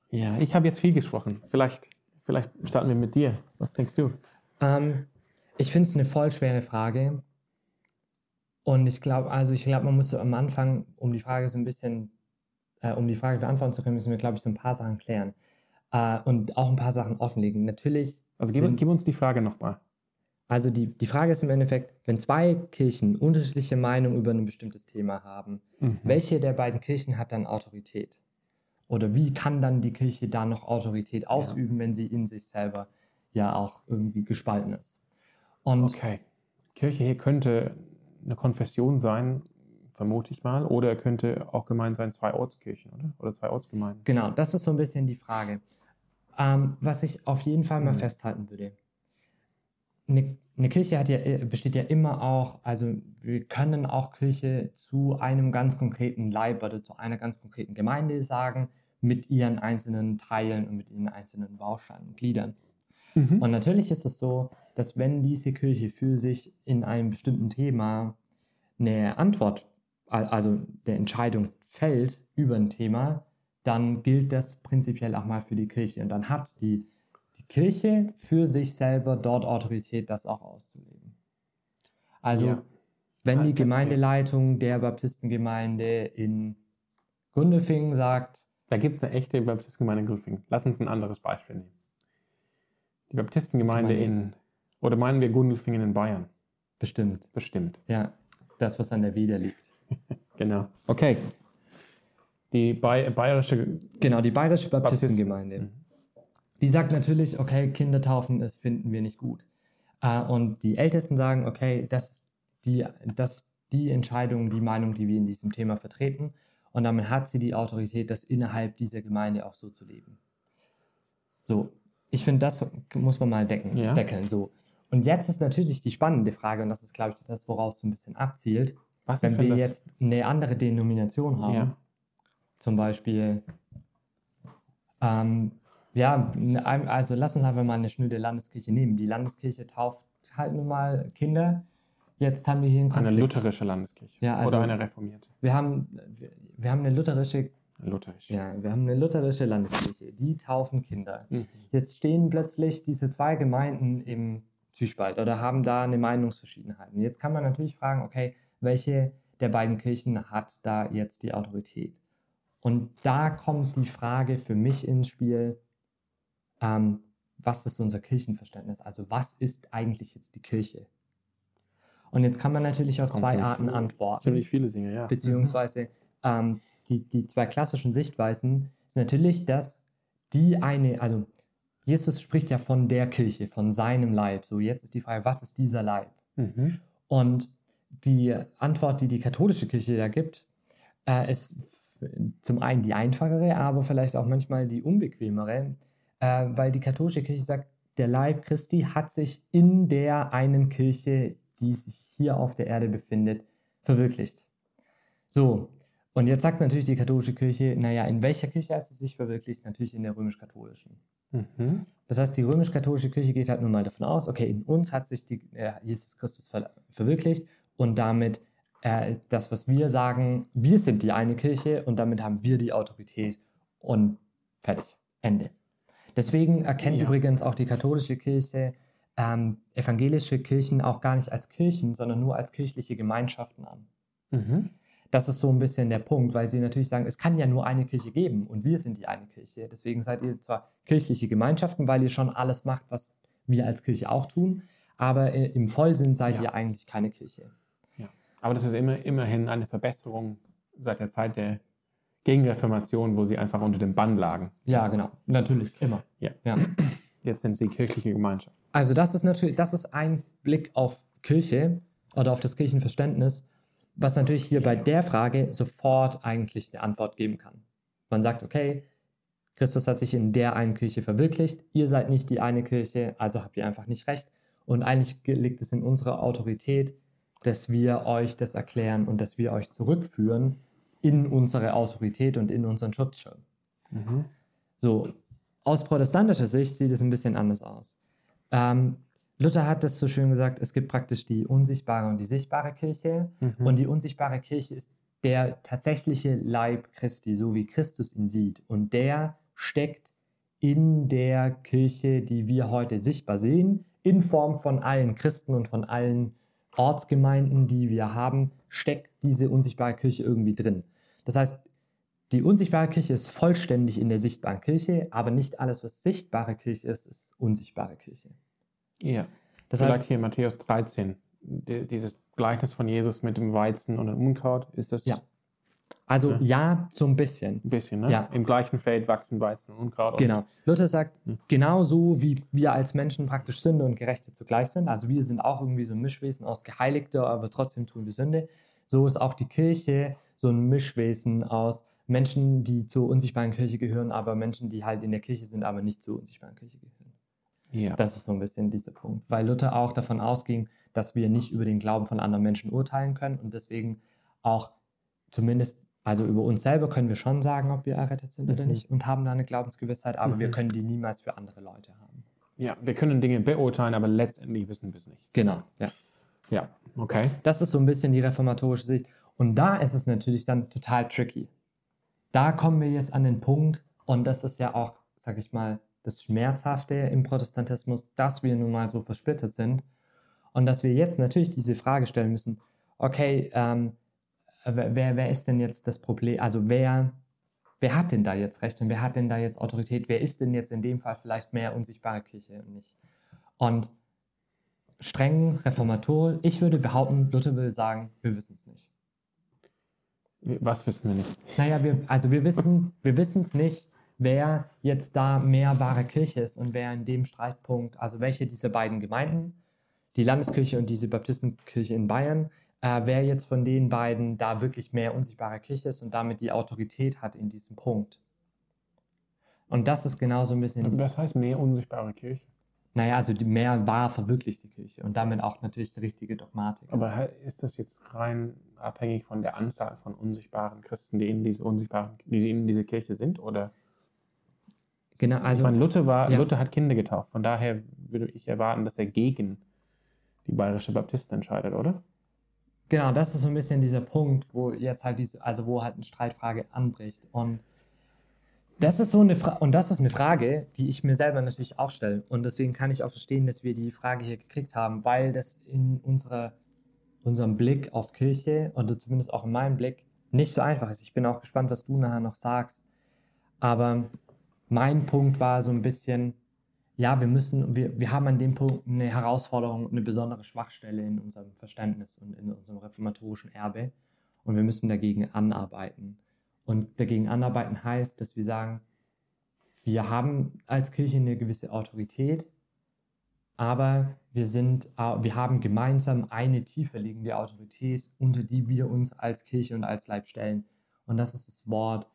Ja, ich habe jetzt viel gesprochen. Vielleicht, vielleicht starten wir mit dir. Was denkst du? Ähm, ich finde es eine voll schwere Frage. Und ich glaube, also ich glaube, man muss so am Anfang, um die Frage so ein bisschen, äh, um die Frage beantworten zu können, müssen wir, glaube ich, so ein paar Sachen klären. Äh, und auch ein paar Sachen offenlegen. Natürlich. Also gib, gib uns die Frage nochmal. Also die, die Frage ist im Endeffekt, wenn zwei Kirchen unterschiedliche Meinungen über ein bestimmtes Thema haben, mhm. welche der beiden Kirchen hat dann Autorität? Oder wie kann dann die Kirche da noch Autorität ausüben, ja. wenn sie in sich selber ja auch irgendwie gespalten ist? Und okay. Kirche hier könnte eine Konfession sein, vermute ich mal, oder könnte auch gemeint sein zwei Ortskirchen, oder? Oder zwei Ortsgemeinden. Genau, das ist so ein bisschen die Frage. Ähm, was ich auf jeden Fall mal mhm. festhalten würde eine, eine Kirche hat ja, äh, besteht ja immer auch, also wir können auch Kirche zu einem ganz konkreten Leib oder zu einer ganz konkreten Gemeinde sagen, mit ihren einzelnen Teilen und mit ihren einzelnen Bausteinen und Gliedern. Mhm. Und natürlich ist es so, dass wenn diese Kirche für sich in einem bestimmten Thema eine Antwort, also der Entscheidung fällt über ein Thema, dann gilt das prinzipiell auch mal für die Kirche. Und dann hat die Kirche für sich selber dort Autorität, das auch auszuleben. Also, ja. wenn die Gemeindeleitung der Baptistengemeinde in Gundelfingen sagt, da gibt es eine echte Baptistengemeinde in Gundelfingen. Lass uns ein anderes Beispiel nehmen. Die Baptistengemeinde in, oder meinen wir Gundelfingen in Bayern? Bestimmt. Bestimmt. Ja, das, was an der Weder liegt. genau. Okay. Die bayerische. Genau, die bayerische Baptistengemeinde. Baptisten. Die sagt natürlich, okay, Kindertaufen, das finden wir nicht gut. Äh, und die Ältesten sagen, okay, das ist die, das die Entscheidung, die Meinung, die wir in diesem Thema vertreten. Und damit hat sie die Autorität, das innerhalb dieser Gemeinde auch so zu leben. So, ich finde, das muss man mal decken, ja. deckeln. So. Und jetzt ist natürlich die spannende Frage, und das ist, glaube ich, das, woraus es so ein bisschen abzielt. Was wenn wir jetzt eine andere Denomination haben, ja. zum Beispiel ähm, ja, also lass uns einfach mal eine schnöde Landeskirche nehmen. Die Landeskirche tauft halt nun mal Kinder. Jetzt haben wir hier einen Konflikt. Eine lutherische Landeskirche ja, also oder eine reformierte. Wir haben, wir, wir haben eine lutherische Lutherisch. Ja, wir haben eine lutherische Landeskirche, die taufen Kinder. Mhm. Jetzt stehen plötzlich diese zwei Gemeinden im Zwiespalt oder haben da eine Meinungsverschiedenheit. Und jetzt kann man natürlich fragen, okay, welche der beiden Kirchen hat da jetzt die Autorität? Und da kommt die Frage für mich ins Spiel, ähm, was ist unser Kirchenverständnis? Also was ist eigentlich jetzt die Kirche? Und jetzt kann man natürlich auf zwei Arten antworten. Ziemlich viele Dinge, ja. Beziehungsweise ähm, die, die zwei klassischen Sichtweisen ist natürlich, dass die eine, also Jesus spricht ja von der Kirche, von seinem Leib. So, jetzt ist die Frage, was ist dieser Leib? Mhm. Und die Antwort, die die katholische Kirche da gibt, äh, ist zum einen die einfachere, aber vielleicht auch manchmal die unbequemere äh, weil die katholische Kirche sagt, der Leib Christi hat sich in der einen Kirche, die sich hier auf der Erde befindet, verwirklicht. So, und jetzt sagt natürlich die katholische Kirche, naja, in welcher Kirche hat es sich verwirklicht? Natürlich in der römisch-katholischen. Mhm. Das heißt, die römisch-katholische Kirche geht halt nun mal davon aus, okay, in uns hat sich die, äh, Jesus Christus ver verwirklicht und damit äh, das, was wir sagen, wir sind die eine Kirche und damit haben wir die Autorität und fertig. Ende. Deswegen erkennt ja. übrigens auch die katholische Kirche ähm, evangelische Kirchen auch gar nicht als Kirchen, sondern nur als kirchliche Gemeinschaften an. Mhm. das ist so ein bisschen der Punkt, weil sie natürlich sagen, es kann ja nur eine Kirche geben und wir sind die eine Kirche. Deswegen seid ihr zwar kirchliche Gemeinschaften, weil ihr schon alles macht, was wir als Kirche auch tun, aber äh, im Vollsinn seid ja. ihr eigentlich keine Kirche. Ja. Aber das ist immer, immerhin eine Verbesserung seit der Zeit der Gegenreformation, wo sie einfach unter dem Bann lagen. Ja, genau. Natürlich, immer. Ja. ja. Jetzt sind sie kirchliche Gemeinschaft. Also das ist natürlich, das ist ein Blick auf Kirche oder auf das Kirchenverständnis, was natürlich hier bei der Frage sofort eigentlich eine Antwort geben kann. Man sagt, okay, Christus hat sich in der einen Kirche verwirklicht, ihr seid nicht die eine Kirche, also habt ihr einfach nicht recht. Und eigentlich liegt es in unserer Autorität, dass wir euch das erklären und dass wir euch zurückführen in unsere Autorität und in unseren Schutzschirm. Mhm. So, aus protestantischer Sicht sieht es ein bisschen anders aus. Ähm, Luther hat das so schön gesagt, es gibt praktisch die unsichtbare und die sichtbare Kirche. Mhm. Und die unsichtbare Kirche ist der tatsächliche Leib Christi, so wie Christus ihn sieht. Und der steckt in der Kirche, die wir heute sichtbar sehen, in Form von allen Christen und von allen Ortsgemeinden, die wir haben, steckt diese unsichtbare Kirche irgendwie drin. Das heißt, die unsichtbare Kirche ist vollständig in der sichtbaren Kirche, aber nicht alles, was sichtbare Kirche ist, ist unsichtbare Kirche. Ja. Das Vielleicht heißt, hier Matthäus 13, dieses Gleichnis von Jesus mit dem Weizen und dem Unkraut, ist das? Ja. Also ja, ja so ein bisschen. Ein bisschen, ne? Ja. Im gleichen Feld wachsen Weizen und Unkraut. Genau. Luther sagt, hm. genauso wie wir als Menschen praktisch Sünde und Gerechte zugleich sind, also wir sind auch irgendwie so ein Mischwesen aus Geheiligter, aber trotzdem tun wir Sünde, so ist auch die Kirche so ein Mischwesen aus Menschen, die zur unsichtbaren Kirche gehören, aber Menschen, die halt in der Kirche sind, aber nicht zur unsichtbaren Kirche gehören. Ja. Das ist so ein bisschen dieser Punkt, weil Luther auch davon ausging, dass wir nicht über den Glauben von anderen Menschen urteilen können und deswegen auch zumindest, also über uns selber können wir schon sagen, ob wir errettet sind mhm. oder nicht und haben da eine Glaubensgewissheit, aber mhm. wir können die niemals für andere Leute haben. Ja, wir können Dinge beurteilen, aber letztendlich wissen wir es nicht. Genau, ja. Ja, okay. Das ist so ein bisschen die reformatorische Sicht. Und da ist es natürlich dann total tricky. Da kommen wir jetzt an den Punkt, und das ist ja auch, sag ich mal, das Schmerzhafte im Protestantismus, dass wir nun mal so versplittert sind und dass wir jetzt natürlich diese Frage stellen müssen, okay, ähm, wer, wer ist denn jetzt das Problem, also wer, wer hat denn da jetzt Recht und wer hat denn da jetzt Autorität, wer ist denn jetzt in dem Fall vielleicht mehr unsichtbare Kirche und nicht? Und streng Reformator, ich würde behaupten, Luther will sagen, wir wissen es nicht. Was wissen wir nicht? Naja, wir, also wir wissen wir es nicht, wer jetzt da mehr wahre Kirche ist und wer in dem Streitpunkt, also welche dieser beiden Gemeinden, die Landeskirche und diese Baptistenkirche in Bayern, äh, wer jetzt von den beiden da wirklich mehr unsichtbare Kirche ist und damit die Autorität hat in diesem Punkt. Und das ist genau so ein bisschen. Was heißt mehr unsichtbare Kirche? Naja, also die mehr wahr verwirklichte Kirche und damit auch natürlich die richtige Dogmatik. Aber ist das jetzt rein abhängig von der Anzahl von unsichtbaren Christen, die in diese unsichtbaren, die in diese Kirche sind, oder? Genau, also. Ich meine, Luther, war, ja. Luther hat Kinder getauft. Von daher würde ich erwarten, dass er gegen die bayerische Baptisten entscheidet, oder? Genau, das ist so ein bisschen dieser Punkt, wo jetzt halt diese, also wo halt eine Streitfrage anbricht. Und das ist so eine Frage, und das ist eine Frage, die ich mir selber natürlich auch stelle. Und deswegen kann ich auch verstehen, dass wir die Frage hier gekriegt haben, weil das in unserer, unserem Blick auf Kirche oder zumindest auch in meinem Blick nicht so einfach ist. Ich bin auch gespannt, was du nachher noch sagst. Aber mein Punkt war so ein bisschen, ja, wir müssen, wir, wir haben an dem Punkt eine Herausforderung, eine besondere Schwachstelle in unserem Verständnis und in unserem reformatorischen Erbe und wir müssen dagegen anarbeiten. Und dagegen anarbeiten heißt, dass wir sagen, wir haben als Kirche eine gewisse Autorität, aber wir, sind, wir haben gemeinsam eine tiefer liegende Autorität, unter die wir uns als Kirche und als Leib stellen. Und das ist das Wort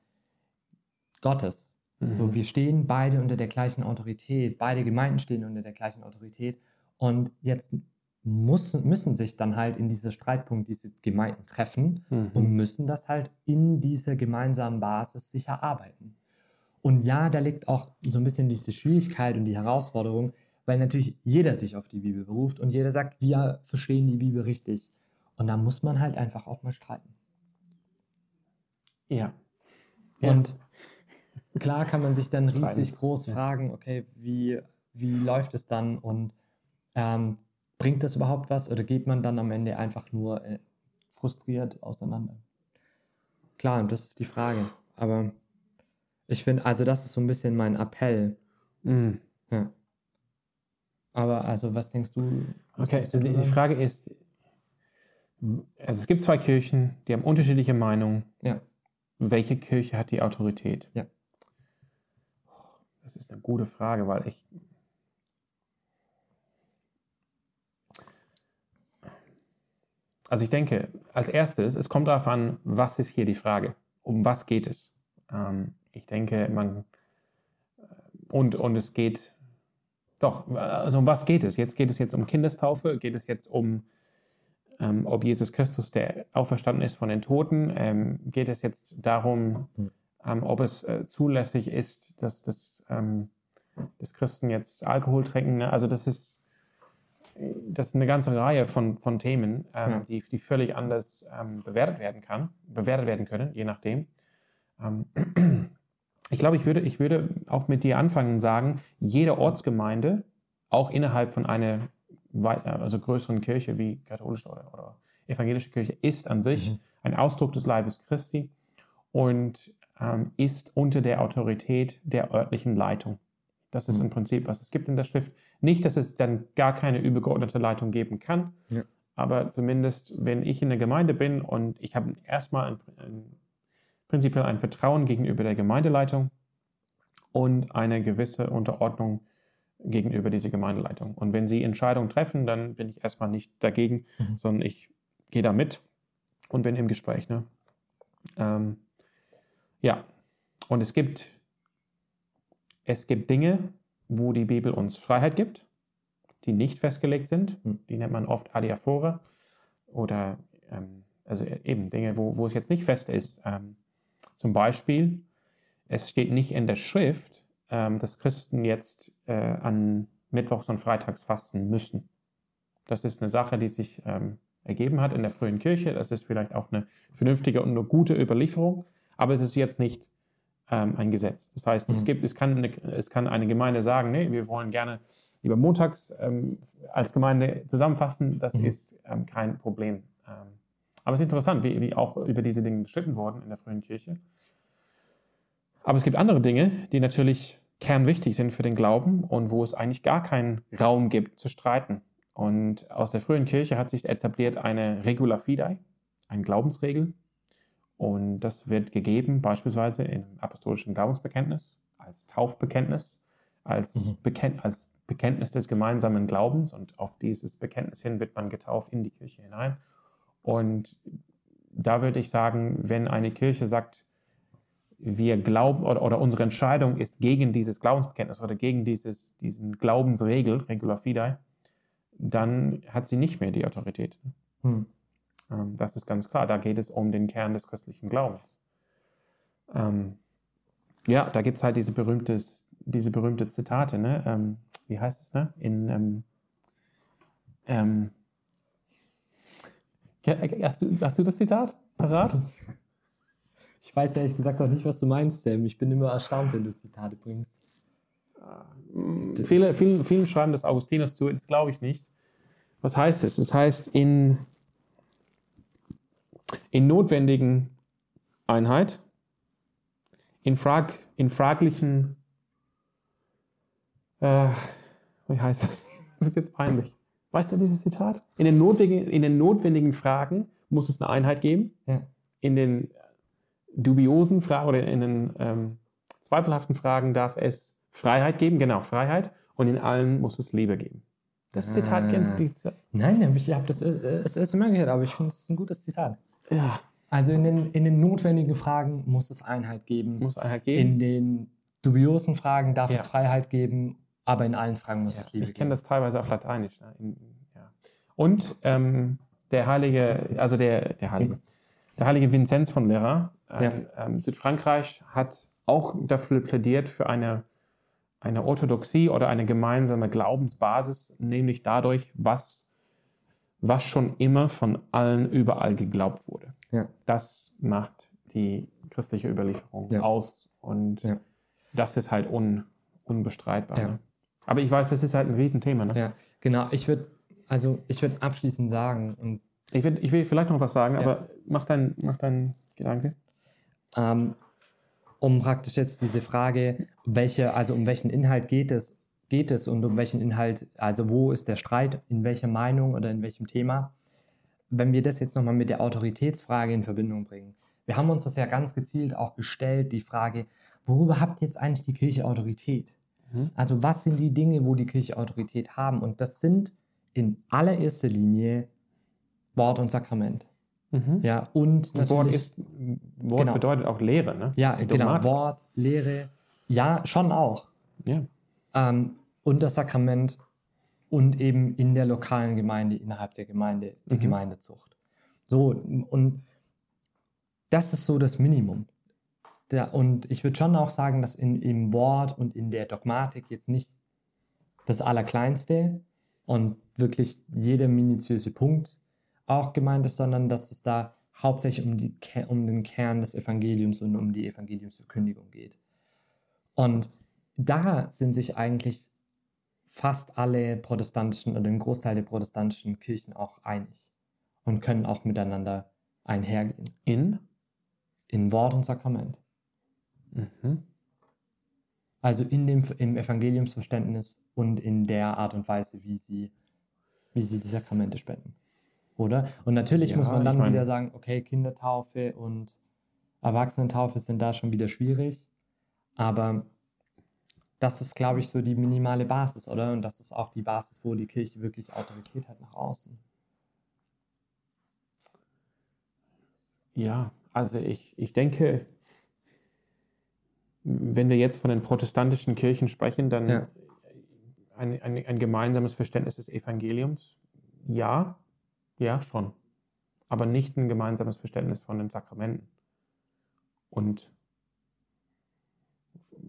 Gottes. Mhm. So, wir stehen beide unter der gleichen Autorität, beide Gemeinden stehen unter der gleichen Autorität. Und jetzt muss, müssen sich dann halt in dieser Streitpunkt diese Gemeinden treffen mhm. und müssen das halt in dieser gemeinsamen Basis sich erarbeiten. Und ja, da liegt auch so ein bisschen diese Schwierigkeit und die Herausforderung, weil natürlich jeder sich auf die Bibel beruft und jeder sagt, wir verstehen die Bibel richtig. Und da muss man halt einfach auch mal streiten. Ja. Und ja. Klar kann man sich dann riesig groß fragen, okay, wie, wie läuft es dann und ähm, bringt das überhaupt was oder geht man dann am Ende einfach nur äh, frustriert auseinander? klar, das ist die Frage. Aber ich finde, also das ist so ein bisschen mein Appell. Mm. Ja. Aber also, was denkst du? Was Okay, denkst du die? Frage ist, also es gibt zwei Kirchen, die haben unterschiedliche Meinungen. Ja. Welche Kirche hat die Autorität? Ja. Das ist eine gute Frage, weil ich. Also ich denke, als erstes, es kommt darauf an, was ist hier die Frage? Um was geht es? Ähm, ich denke, man. Und, und es geht. Doch, also um was geht es? Jetzt geht es jetzt um Kindestaufe, geht es jetzt um, ähm, ob Jesus Christus der auferstanden ist von den Toten, ähm, geht es jetzt darum, Mhm. ähm, ob es äh, zulässig ist, dass, dass, ähm, dass Christen jetzt Alkohol trinken. Ne? Also das ist, das ist eine ganze Reihe von, von Themen, ähm, Ja. die, die völlig anders ähm, bewertet werden kann, bewertet werden können, je nachdem. Ähm, ich glaube, ich würde, ich würde auch mit dir anfangen und sagen, jede Ortsgemeinde, auch innerhalb von einer also größeren Kirche wie katholische oder, oder evangelische Kirche, ist an sich Mhm. ein Ausdruck des Leibes Christi und ähm, ist unter der Autorität der örtlichen Leitung. Das ist Mhm. im Prinzip, was es gibt in der Schrift. Nicht, dass es dann gar keine übergeordnete Leitung geben kann, Ja. aber zumindest, wenn ich in der Gemeinde bin und ich habe erstmal ein, ein, prinzipiell ein Vertrauen gegenüber der Gemeindeleitung und eine gewisse Unterordnung gegenüber dieser Gemeindeleitung. Und wenn sie Entscheidungen treffen, dann bin ich erstmal nicht dagegen, Mhm. sondern ich gehe da mit und bin im Gespräch. Ne? Ähm, ja, und es gibt, es gibt Dinge, wo die Bibel uns Freiheit gibt, die nicht festgelegt sind. Mhm. Die nennt man oft Adiaphora oder ähm, also eben Dinge, wo, wo es jetzt nicht fest ist. Ähm, zum Beispiel, es steht nicht in der Schrift, ähm, dass Christen jetzt äh, an Mittwochs und Freitags fasten müssen. Das ist eine Sache, die sich ähm, ergeben hat in der frühen Kirche. Das ist vielleicht auch eine vernünftige und eine gute Überlieferung, aber es ist jetzt nicht ähm, ein Gesetz. Das heißt, es, Mhm. gibt, es, kann eine, es kann eine Gemeinde sagen, nee, wir wollen gerne lieber montags ähm, als Gemeinde zusammenfassen. Das Mhm. ist ähm, kein Problem. Ähm, aber es ist interessant, wie, wie auch über diese Dinge gestritten wurden in der frühen Kirche. Aber es gibt andere Dinge, die natürlich kernwichtig sind für den Glauben und wo es eigentlich gar keinen Raum gibt zu streiten. Und aus der frühen Kirche hat sich etabliert eine Regula Fidei, eine Glaubensregel. Und das wird gegeben beispielsweise im apostolischen Glaubensbekenntnis, als Taufbekenntnis, als, Mhm. Bekenn als Bekenntnis des gemeinsamen Glaubens. Und auf dieses Bekenntnis hin wird man getauft in die Kirche hinein. Und da würde ich sagen, wenn eine Kirche sagt, wir glauben oder, oder unsere Entscheidung ist gegen dieses Glaubensbekenntnis oder gegen dieses, diesen Glaubensregel, Regula Fidei, dann hat sie nicht mehr die Autorität. Hm. Ähm, das ist ganz klar. Da geht es um den Kern des christlichen Glaubens. Ähm, ja, da gibt es halt diese berühmte, diese berühmte Zitate, ne? Ähm, wie heißt es, ne? In ähm, ähm, ja, hast, du, hast du das Zitat parat? Ich weiß ehrlich gesagt auch nicht, was du meinst, Sam. Ich bin immer erstaunt, wenn du Zitate bringst. Viele, vielen, vielen schreiben das Augustinus zu, das glaube ich nicht. Was heißt es? Es heißt, in, in notwendigen Einheit, in, frag, in fraglichen, äh, wie heißt das? Das ist jetzt peinlich. Weißt du dieses Zitat? In den, notwendigen, in den notwendigen Fragen muss es eine Einheit geben. Ja. In den dubiosen Fragen oder in den ähm, zweifelhaften Fragen darf es Freiheit geben, genau, Freiheit. Und in allen muss es Liebe geben. Das Zitat Ah. kennst du? dieses- Nein, ich habe das das erste Mal gehört, aber ich finde es ein gutes Zitat. Ja, Also in den, in den notwendigen Fragen muss es Einheit geben. muss Einheit geben. In den dubiosen Fragen darf Ja. es Freiheit geben, aber in allen Fragen muss Ja, es Liebe ich kenne geben. das teilweise auf Lateinisch. Ne? In, ja. Und ähm, der heilige, also der, der heilige, der heilige Vinzenz von Lera in ähm, Südfrankreich hat auch dafür plädiert für eine, eine Orthodoxie oder eine gemeinsame Glaubensbasis, nämlich dadurch, was, was schon immer von allen überall geglaubt wurde. Ja. Das macht die christliche Überlieferung Ja. aus und Ja. das ist halt un, unbestreitbar. Ne? Aber ich weiß, das ist halt ein Riesenthema. Ne? Ja, genau. Ich würde also ich würde abschließend sagen und Ich, will, ich will vielleicht noch was sagen, aber mach deinen mach dein Gedanke. ähm, um praktisch jetzt diese Frage, welche, also um welchen Inhalt geht es, geht es und um welchen Inhalt, also wo ist der Streit, in welcher Meinung oder in welchem Thema. Wenn wir das jetzt nochmal mit der Autoritätsfrage in Verbindung bringen. Wir haben uns das ja ganz gezielt auch gestellt, die Frage, worüber habt jetzt eigentlich die Kirche Autorität? Mhm. Also was sind die Dinge, wo die Kirche Autorität haben? Und das sind in allererster Linie Wort und Sakrament. Mhm. Ja, und natürlich, Wort, ist, Wort genau. bedeutet auch Lehre, ne? Ja, genau. Wort, Lehre, ja, schon auch. Ja. Ähm, und das Sakrament und eben in der lokalen Gemeinde, innerhalb der Gemeinde, die mhm. Gemeindezucht. So, und das ist so das Minimum. Der, und ich würde schon auch sagen, dass in, im Wort und in der Dogmatik jetzt nicht das Allerkleinste und wirklich jeder minutiöse Punkt auch gemeint ist, sondern dass es da hauptsächlich um, die, um den Kern des Evangeliums und um die Evangeliumsverkündigung geht. Und da sind sich eigentlich fast alle protestantischen oder ein Großteil der protestantischen Kirchen auch einig und können auch miteinander einhergehen. In? In Wort und Sakrament. Mhm. Also in dem, im Evangeliumsverständnis und in der Art und Weise, wie sie, wie sie die Sakramente spenden oder? Und natürlich ja, muss man dann wieder sagen, okay, Kindertaufe und Erwachsenentaufe sind da schon wieder schwierig, aber das ist, glaube ich, so die minimale Basis, oder? Und das ist auch die Basis, wo die Kirche wirklich Autorität hat nach außen. Ja, also ich, ich denke, wenn wir jetzt von den protestantischen Kirchen sprechen, dann ja. ein, ein, ein gemeinsames Verständnis des Evangeliums, ja, ja, schon. Aber nicht ein gemeinsames Verständnis von den Sakramenten. Und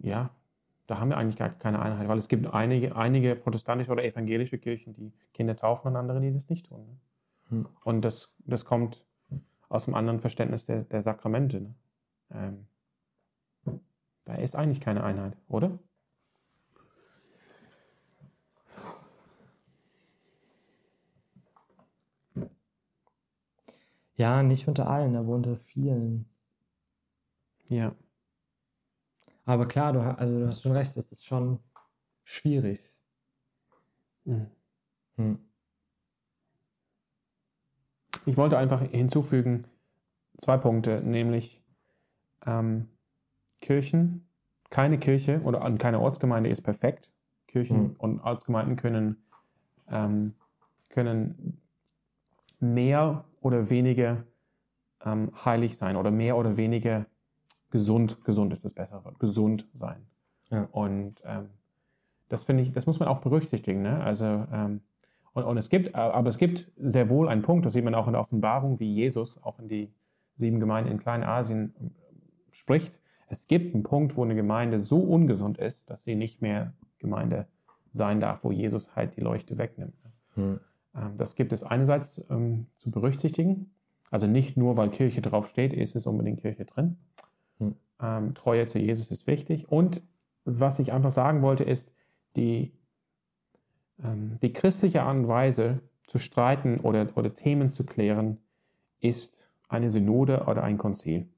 ja, da haben wir eigentlich gar keine Einheit, weil es gibt einige, einige protestantische oder evangelische Kirchen, die Kinder taufen und andere, die das nicht tun. Ne? Hm. Und das, das kommt aus einem anderen Verständnis der, der Sakramente. Ne? Ähm, da ist eigentlich keine Einheit, oder? Ja, nicht unter allen, aber unter vielen. Ja. Aber klar, du, also du hast schon recht, es ist schon schwierig. Mhm. Hm. Ich wollte einfach hinzufügen zwei Punkte, nämlich ähm, Kirchen, keine Kirche oder keine Ortsgemeinde ist perfekt. Kirchen mhm. und Ortsgemeinden können, ähm, können mehr oder weniger ähm, heilig sein oder mehr oder weniger gesund, gesund ist das bessere Wort, gesund sein. Ja. Und ähm, das finde ich, das muss man auch berücksichtigen. Ne? Also, ähm, und, und es gibt, aber es gibt sehr wohl einen Punkt, das sieht man auch in der Offenbarung, wie Jesus auch in die sieben Gemeinden in Kleinasien ähm, spricht. Es gibt einen Punkt, wo eine Gemeinde so ungesund ist, dass sie nicht mehr Gemeinde sein darf, wo Jesus halt die Leuchte wegnimmt. Hm. Das gibt es einerseits ähm, zu berücksichtigen. Also nicht nur, weil Kirche draufsteht, ist es unbedingt Kirche drin. Hm. Ähm, Treue zu Jesus ist wichtig. Und was ich einfach sagen wollte, ist, die, ähm, die christliche Art und Weise zu streiten oder, oder Themen zu klären, ist eine Synode oder ein Konzil.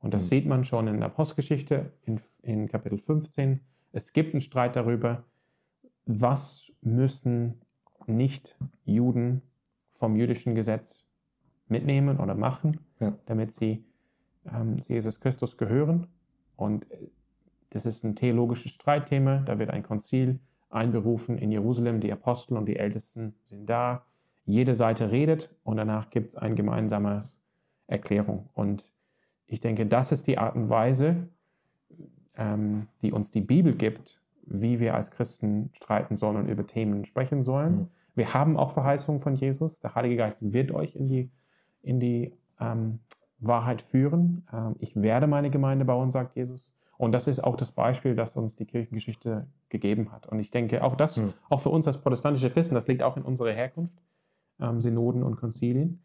Und das hm. sieht man schon in der Apostelgeschichte in, in Kapitel 15. Es gibt einen Streit darüber, was müssen nicht-Juden vom jüdischen Gesetz mitnehmen oder machen, ja. damit sie ähm, Jesus Christus gehören. Und äh, das ist ein theologisches Streitthema. Da wird ein Konzil einberufen in Jerusalem. Die Apostel und die Ältesten sind da. Jede Seite redet und danach gibt es eine gemeinsame Erklärung. Und ich denke, das ist die Art und Weise, ähm, die uns die Bibel gibt, wie wir als Christen streiten sollen und über Themen sprechen sollen. Mhm. Wir haben auch Verheißungen von Jesus. Der Heilige Geist wird euch in die, in die ähm, Wahrheit führen. Ähm, ich werde meine Gemeinde bauen, sagt Jesus. Und das ist auch das Beispiel, das uns die Kirchengeschichte gegeben hat. Und ich denke, auch das, mhm. auch für uns als protestantische Christen, das liegt auch in unserer Herkunft, ähm, Synoden und Konzilien.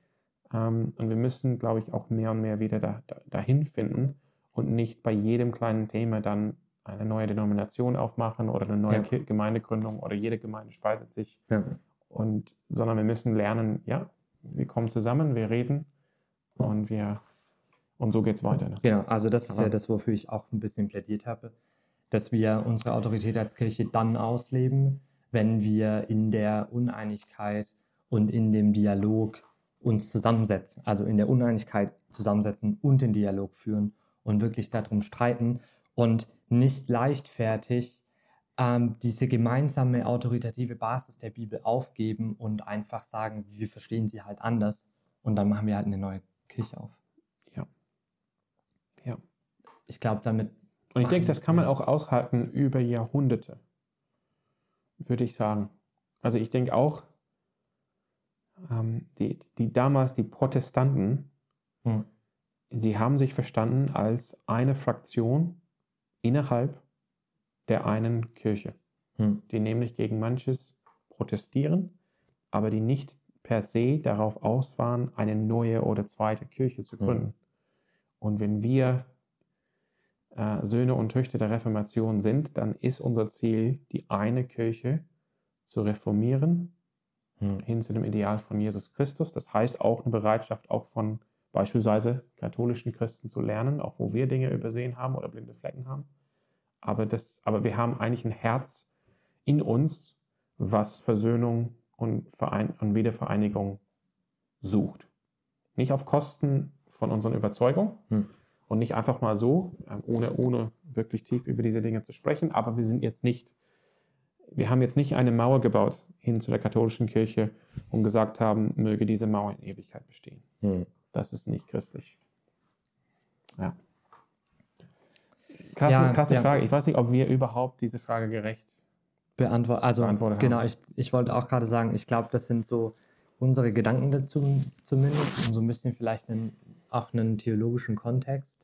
Ähm, und wir müssen, glaube ich, auch mehr und mehr wieder da, da, dahin finden und nicht bei jedem kleinen Thema dann eine neue Denomination aufmachen oder eine neue ja. Gemeindegründung oder jede Gemeinde spaltet sich. Ja. Und, sondern wir müssen lernen, ja, wir kommen zusammen, wir reden und wir, Und so geht es weiter. Ne? Genau, also das ist Aber- ja das, wofür ich auch ein bisschen plädiert habe, dass wir unsere Autorität als Kirche dann ausleben, wenn wir in der Uneinigkeit und in dem Dialog uns zusammensetzen, also in der Uneinigkeit zusammensetzen und den Dialog führen und wirklich darum streiten und nicht leichtfertig ähm, diese gemeinsame autoritative Basis der Bibel aufgeben und einfach sagen, wir verstehen sie halt anders und dann machen wir halt eine neue Kirche auf. Ja. Ja. Ich glaube, damit Und ich denke, das kann man auch aushalten über Jahrhunderte, würde ich sagen. Also ich denke auch, ähm, die, die damals, die Protestanten, Hm. sie haben sich verstanden als eine Fraktion innerhalb der einen Kirche, Hm. die nämlich gegen manches protestieren, aber die nicht per se darauf aus waren, eine neue oder zweite Kirche zu Mhm. gründen. Und wenn wir äh, Söhne und Töchter der Reformation sind, dann ist unser Ziel, die eine Kirche zu reformieren Hm. hin zu dem Ideal von Jesus Christus. Das heißt auch eine Bereitschaft, auch von beispielsweise katholischen Christen zu lernen, auch wo wir Dinge übersehen haben oder blinde Flecken haben. Aber, das, aber wir haben eigentlich ein Herz in uns, was Versöhnung und, Verein, und Wiedervereinigung sucht. Nicht auf Kosten von unseren Überzeugungen Hm. und nicht einfach mal so, äh, ohne, ohne wirklich tief über diese Dinge zu sprechen. Aber wir sind jetzt nicht wir haben jetzt nicht eine Mauer gebaut hin zu der katholischen Kirche und gesagt haben, möge diese Mauer in Ewigkeit bestehen. Hm. Das ist nicht christlich. Ja. Krasse, Ja, krasse ja. Frage. Ich weiß nicht, ob wir überhaupt diese Frage gerecht. Beantworten. Also Beantwortet genau, haben. ich, ich wollte auch gerade sagen, ich glaube, das sind so unsere Gedanken dazu zumindest und so ein bisschen vielleicht einen, auch einen theologischen Kontext.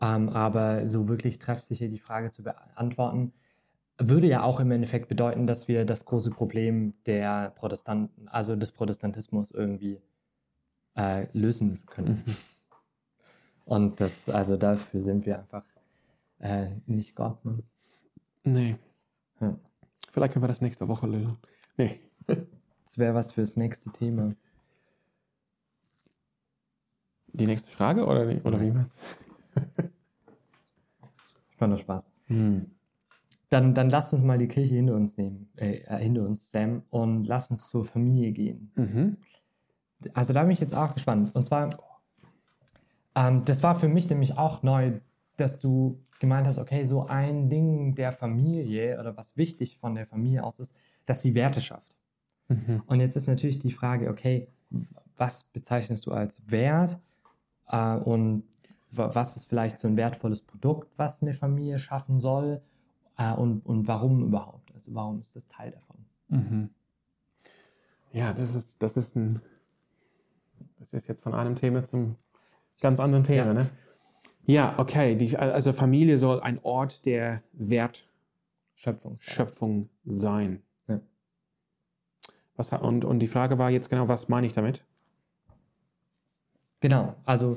Ähm, aber so wirklich treffsicher hier die Frage zu beantworten, würde ja auch im Endeffekt bedeuten, dass wir das große Problem der Protestanten, also des Protestantismus irgendwie äh, lösen können. Und das, also dafür sind wir einfach äh, nicht Gott. Ne? Nee. Ja. Vielleicht können wir das nächste Woche lösen. Nee. Das wäre was fürs nächste Thema. Die nächste Frage oder, die- oder wie meinst Ich fand nur Spaß. Hm. Dann, dann lasst uns mal die Kirche hinter uns nehmen, äh, äh, hinter uns, Sam, und lasst uns zur Familie gehen. Mhm. Also da bin ich jetzt auch gespannt. Und zwar, ähm, das war für mich nämlich auch neu, dass du gemeint hast, okay, so ein Ding der Familie oder was wichtig von der Familie aus ist, dass sie Werte schafft. Mhm. Und jetzt ist natürlich die Frage, okay, was bezeichnest du als Wert äh, und wa- was ist vielleicht so ein wertvolles Produkt, was eine Familie schaffen soll äh, und, und warum überhaupt? Also warum ist das Teil davon? Mhm. Ja, das ist, das ist ein. Das ist jetzt von einem Thema zum ganz anderen Thema, Ja. ne? Ja, okay. Die, also Familie soll ein Ort der Wertschöpfung Schöpfung. sein. Ja. Was, und, und die Frage war jetzt genau, was meine ich damit? Genau, also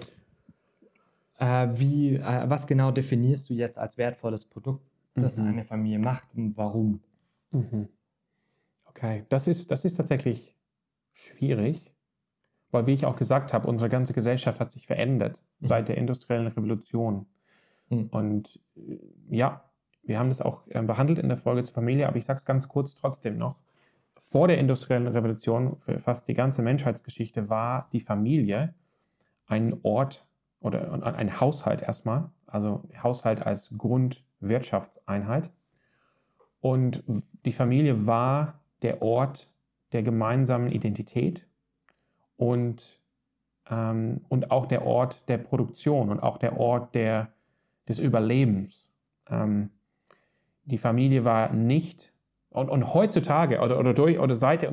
äh, wie, äh, was genau definierst du jetzt als wertvolles Produkt, das Mhm. eine Familie macht und warum? Mhm. Okay, das ist, das ist tatsächlich schwierig, weil, wie ich auch gesagt habe, unsere ganze Gesellschaft hat sich verändert. Seit der industriellen Revolution. Mhm. Und äh, ja, wir haben das auch äh, behandelt in der Folge zur Familie, aber ich sage es ganz kurz trotzdem noch. Vor der industriellen Revolution, für fast die ganze Menschheitsgeschichte, war die Familie ein Ort oder ein Haushalt erstmal, also Haushalt als Grundwirtschaftseinheit. Und die Familie war der Ort der gemeinsamen Identität und, ähm, und auch der Ort der Produktion und auch der Ort der, des Überlebens. Ähm, die Familie war nicht, und, und heutzutage oder, oder, durch, oder seit der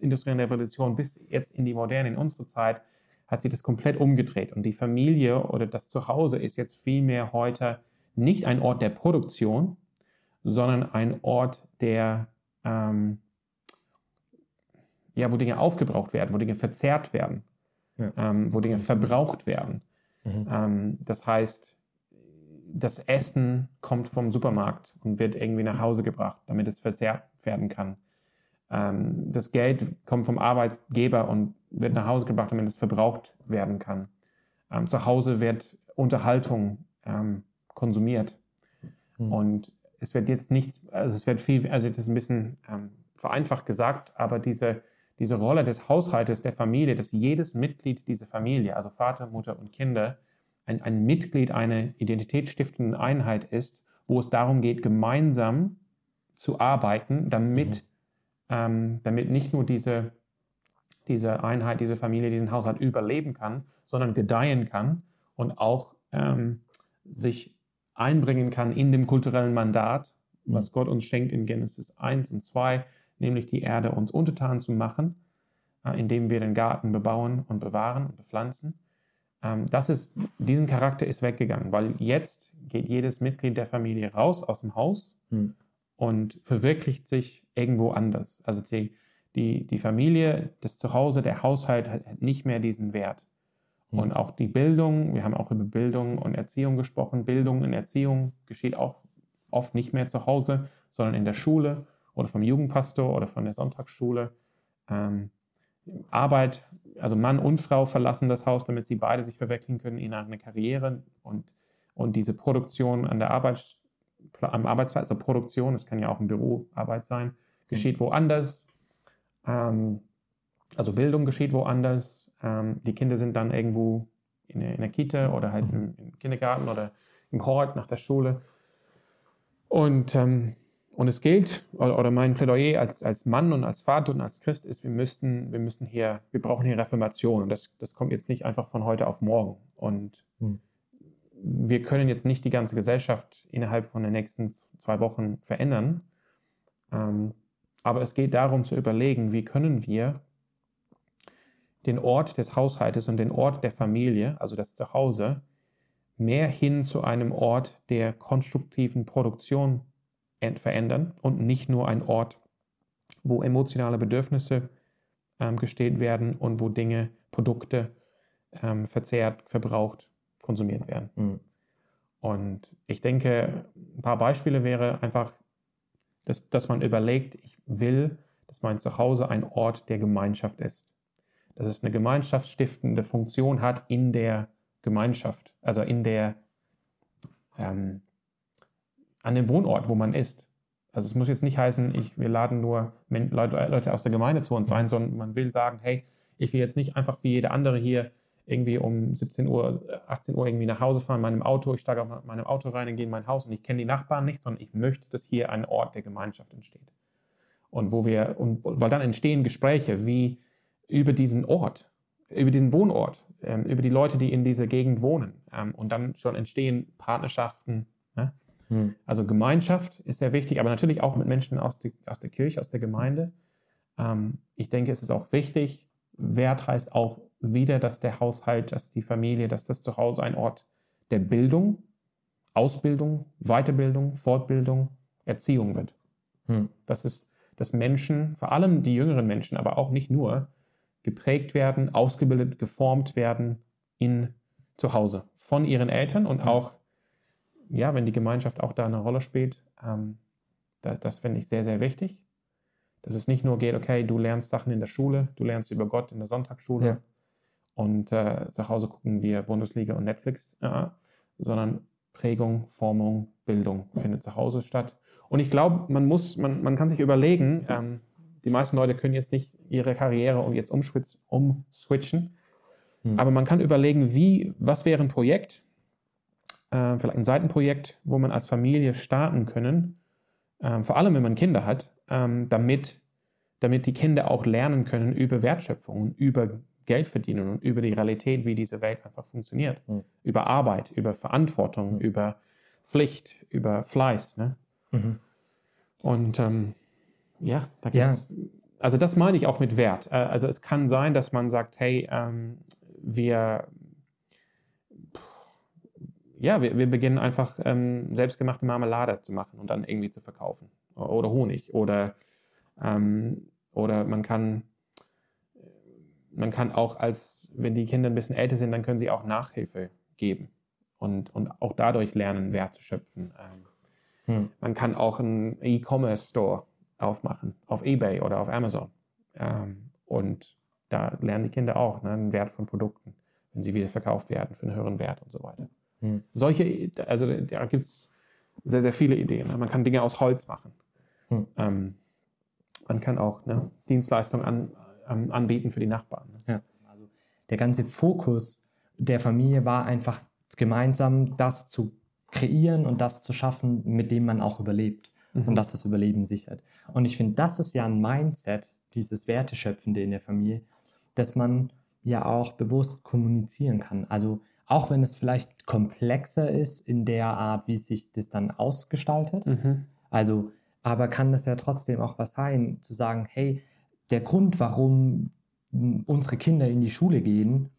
industriellen, Revolution bis jetzt in die Moderne, in unsere Zeit, hat sich das komplett umgedreht. Und die Familie oder das Zuhause ist jetzt vielmehr heute nicht ein Ort der Produktion, sondern ein Ort der, ähm, ja, wo Dinge aufgebraucht werden, wo Dinge verzehrt werden, Ja. ähm, wo Dinge verbraucht werden. Mhm. Ähm, das heißt, das Essen kommt vom Supermarkt und wird irgendwie nach Hause gebracht, damit es verzehrt werden kann. Ähm, das Geld kommt vom Arbeitgeber und wird nach Hause gebracht, damit es verbraucht werden kann. Ähm, zu Hause wird Unterhaltung ähm, konsumiert. Mhm. Und es wird jetzt nichts, also es wird viel, also das ist ein bisschen ähm, vereinfacht gesagt, aber diese, diese Rolle des Haushaltes, der Familie, dass jedes Mitglied dieser Familie, also Vater, Mutter und Kinder, ein, ein Mitglied einer identitätsstiftenden Einheit ist, wo es darum geht, gemeinsam zu arbeiten, damit, mhm. ähm, damit nicht nur diese, diese Einheit, diese Familie, diesen Haushalt überleben kann, sondern gedeihen kann und auch ähm, sich einbringen kann in dem kulturellen Mandat, was mhm. Gott uns schenkt in Genesis 1 und 2, nämlich die Erde uns untertan zu machen, äh, indem wir den Garten bebauen und bewahren und bepflanzen. Ähm, das ist, diesen Charakter ist weggegangen, weil jetzt geht jedes Mitglied der Familie raus aus dem Haus mhm. und verwirklicht sich irgendwo anders. Also die, die, die Familie, das Zuhause, der Haushalt hat nicht mehr diesen Wert. Mhm. Und auch die Bildung, wir haben auch über Bildung und Erziehung gesprochen. Bildung und Erziehung geschieht auch oft nicht mehr zu Hause, sondern in der Schule oder vom Jugendpastor oder von der Sonntagsschule. Ähm, Arbeit, also Mann und Frau verlassen das Haus, damit sie beide sich verwirklichen können in eine Karriere und, und diese Produktion an der Arbeit, am Arbeitsplatz, also Produktion, das kann ja auch ein Büroarbeit sein, geschieht mhm. woanders. Ähm, also Bildung geschieht woanders. Ähm, die Kinder sind dann irgendwo in der, in der Kita oder halt im, im, Kindergarten oder im Hort nach der Schule. Und, ähm, und es gilt, oder, mein Plädoyer als, als Mann und als Vater und als Christ ist, wir müssen, wir müssen hier, wir brauchen hier Reformation. Und das, das kommt jetzt nicht einfach von heute auf morgen. Und hm. wir können jetzt nicht die ganze Gesellschaft innerhalb von den nächsten zwei Wochen verändern. Ähm, aber es geht darum zu überlegen, wie können wir den Ort des Haushaltes und den Ort der Familie, also das Zuhause, mehr hin zu einem Ort der konstruktiven Produktion verändern und nicht nur ein Ort, wo emotionale Bedürfnisse ähm, gestillt werden und wo Dinge, Produkte ähm, verzehrt, verbraucht, konsumiert werden. Mhm. Und ich denke, ein paar Beispiele wäre einfach, dass, dass man überlegt, ich will, dass mein Zuhause ein Ort der Gemeinschaft ist dass es eine gemeinschaftsstiftende Funktion hat in der Gemeinschaft, also in der, ähm, an dem Wohnort, wo man ist. Also es muss jetzt nicht heißen, ich, wir laden nur Leute aus der Gemeinde zu uns ein, sondern man will sagen, hey, ich will jetzt nicht einfach wie jeder andere hier irgendwie um 17 Uhr, 18 Uhr irgendwie nach Hause fahren, in meinem Auto, ich steige auf meinem Auto rein und gehe in mein Haus und ich kenne die Nachbarn nicht, sondern ich möchte, dass hier ein Ort der Gemeinschaft entsteht. Und wo wir, und weil dann entstehen Gespräche, wie über diesen Ort, über diesen Wohnort, ähm, über die Leute, die in dieser Gegend wohnen. Ähm, und dann schon entstehen Partnerschaften. Hm. Also Gemeinschaft ist sehr wichtig, aber natürlich auch mit Menschen aus, die, aus der Kirche, aus der Gemeinde. Ähm, ich denke, es ist auch wichtig, Wert heißt auch wieder, dass der Haushalt, dass die Familie, dass das Zuhause ein Ort der Bildung, Ausbildung, Weiterbildung, Fortbildung, Erziehung wird. Hm. Das ist, dass Menschen, vor allem die jüngeren Menschen, aber auch nicht nur, geprägt werden, ausgebildet, geformt werden in zu Hause von ihren Eltern und auch, ja, wenn die Gemeinschaft auch da eine Rolle spielt, ähm, das, das finde ich sehr, sehr wichtig. Dass es nicht nur geht, okay, du lernst Sachen in der Schule, du lernst über Gott in der Sonntagsschule ja. und äh, zu Hause gucken wir Bundesliga und Netflix, äh, sondern Prägung, Formung, Bildung findet zu Hause statt. Und ich glaube, man muss, man, man kann sich überlegen, ähm, die meisten Leute können jetzt nicht ihre Karriere um jetzt umswitchen. Hm. Aber man kann überlegen, wie, was wäre ein Projekt, äh, vielleicht ein Seitenprojekt, wo man als Familie starten können, äh, vor allem wenn man Kinder hat, ähm, damit, damit die Kinder auch lernen können über Wertschöpfung, über Geld verdienen und über die Realität, wie diese Welt einfach funktioniert. Hm. Über Arbeit, über Verantwortung, hm. über Pflicht, über Fleiß. Ne? Mhm. Und ähm, ja, da gibt's, ja. Also das meine ich auch mit Wert. Äh, also es kann sein, dass man sagt, hey, ähm, wir, ja, wir, wir beginnen einfach ähm, selbstgemachte Marmelade zu machen und dann irgendwie zu verkaufen. Oder Honig. Oder, ähm, oder man kann, man kann auch als, wenn die Kinder ein bisschen älter sind, dann können sie auch Nachhilfe geben und, und auch dadurch lernen, Wert zu schöpfen. Ähm, hm. Man kann auch einen E-Commerce-Store aufmachen, auf eBay oder auf Amazon. Ähm, und da lernen die Kinder auch ne, den Wert von Produkten. wenn sie wieder verkauft werden für einen höheren Wert und so weiter. Hm. Solche, also da gibt es sehr, sehr viele Ideen. Man kann Dinge aus Holz machen. Hm. Ähm, man kann auch ne, Dienstleistungen an, ähm, anbieten für die Nachbarn. Ne? Ja. Also der ganze Fokus der Familie war einfach gemeinsam das zu kreieren und das zu schaffen, mit dem man auch überlebt Mhm. und das das Überleben sichert. Und ich finde, das ist ja ein Mindset, dieses Werteschöpfende in der Familie, dass man ja auch bewusst kommunizieren kann. Also auch wenn es vielleicht komplexer ist in der Art, wie sich das dann ausgestaltet, Mhm. also, aber kann das ja trotzdem auch was sein, zu sagen, hey, der Grund, warum unsere Kinder in die Schule gehen,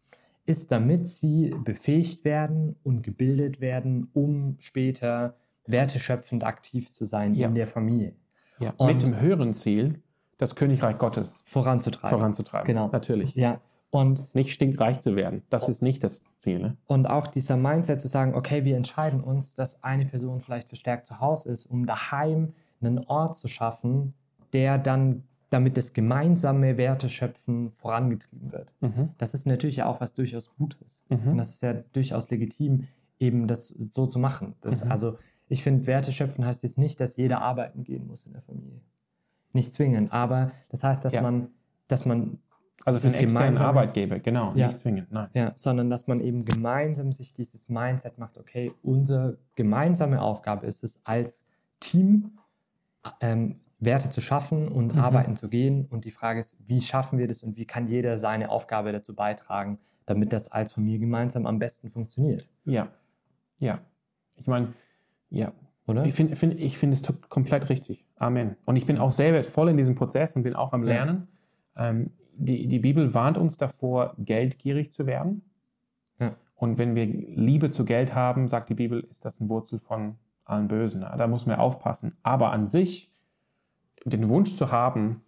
ist, damit sie befähigt werden und gebildet werden, um später werteschöpfend aktiv zu sein Ja. in der Familie, Ja. Mit dem höheren Ziel, das Königreich Gottes voranzutreiben. voranzutreiben. Genau. Natürlich. Ja, und Nicht stinkreich zu werden. Das ist nicht das Ziel. Ne? Und auch dieser Mindset zu sagen, okay, wir entscheiden uns, dass eine Person vielleicht verstärkt zu Hause ist, um daheim einen Ort zu schaffen, der dann, damit das gemeinsame Werteschöpfen vorangetrieben wird. Mhm. Das ist natürlich auch was durchaus Gutes. Und Mhm. das ist ja durchaus legitim, eben das so zu machen. Das, Mhm. Also ich finde, Werteschöpfen heißt jetzt nicht, dass jeder arbeiten gehen muss in der Familie. Nicht zwingend, aber das heißt, dass Ja. man, dass man Also einen externen gemeinsame- Arbeitgeber, genau. Ja. Nicht zwingend, nein. Ja, sondern dass man eben gemeinsam sich dieses Mindset macht, okay, unsere gemeinsame Aufgabe ist es, als Team ähm, Werte zu schaffen und Mhm. arbeiten zu gehen. Und die Frage ist, wie schaffen wir das und wie kann jeder seine Aufgabe dazu beitragen, damit das als Familie gemeinsam am besten funktioniert, Ja. Ja. Ich meine, ja. oder? Ich finde find, ich find es komplett richtig. Amen. Und ich bin auch selber voll in diesem Prozess und bin auch am Ja. Lernen. Ähm, die, die Bibel warnt uns davor, geldgierig zu werden. Ja. Und wenn wir Liebe zu Geld haben, sagt die Bibel, ist das ein Wurzel von allen Bösen. Da muss man aufpassen. Aber an sich, den Wunsch zu haben,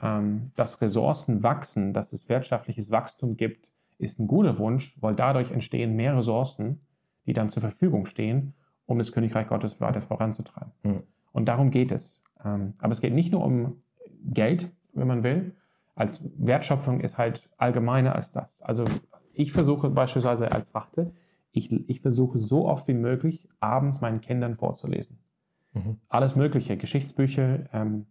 ähm, dass Ressourcen wachsen, dass es wirtschaftliches Wachstum gibt, ist ein guter Wunsch, weil dadurch entstehen mehr Ressourcen, die dann zur Verfügung stehen, um das Königreich Gottes weiter voranzutreiben. Mhm. Und darum geht es. Ähm, aber es geht nicht nur um Geld, wenn man will. Als Wertschöpfung ist halt allgemeiner als das. Also ich versuche beispielsweise als Wachte, ich, ich versuche so oft wie möglich abends meinen Kindern vorzulesen. Mhm. Alles Mögliche, Geschichtsbücher, ähm,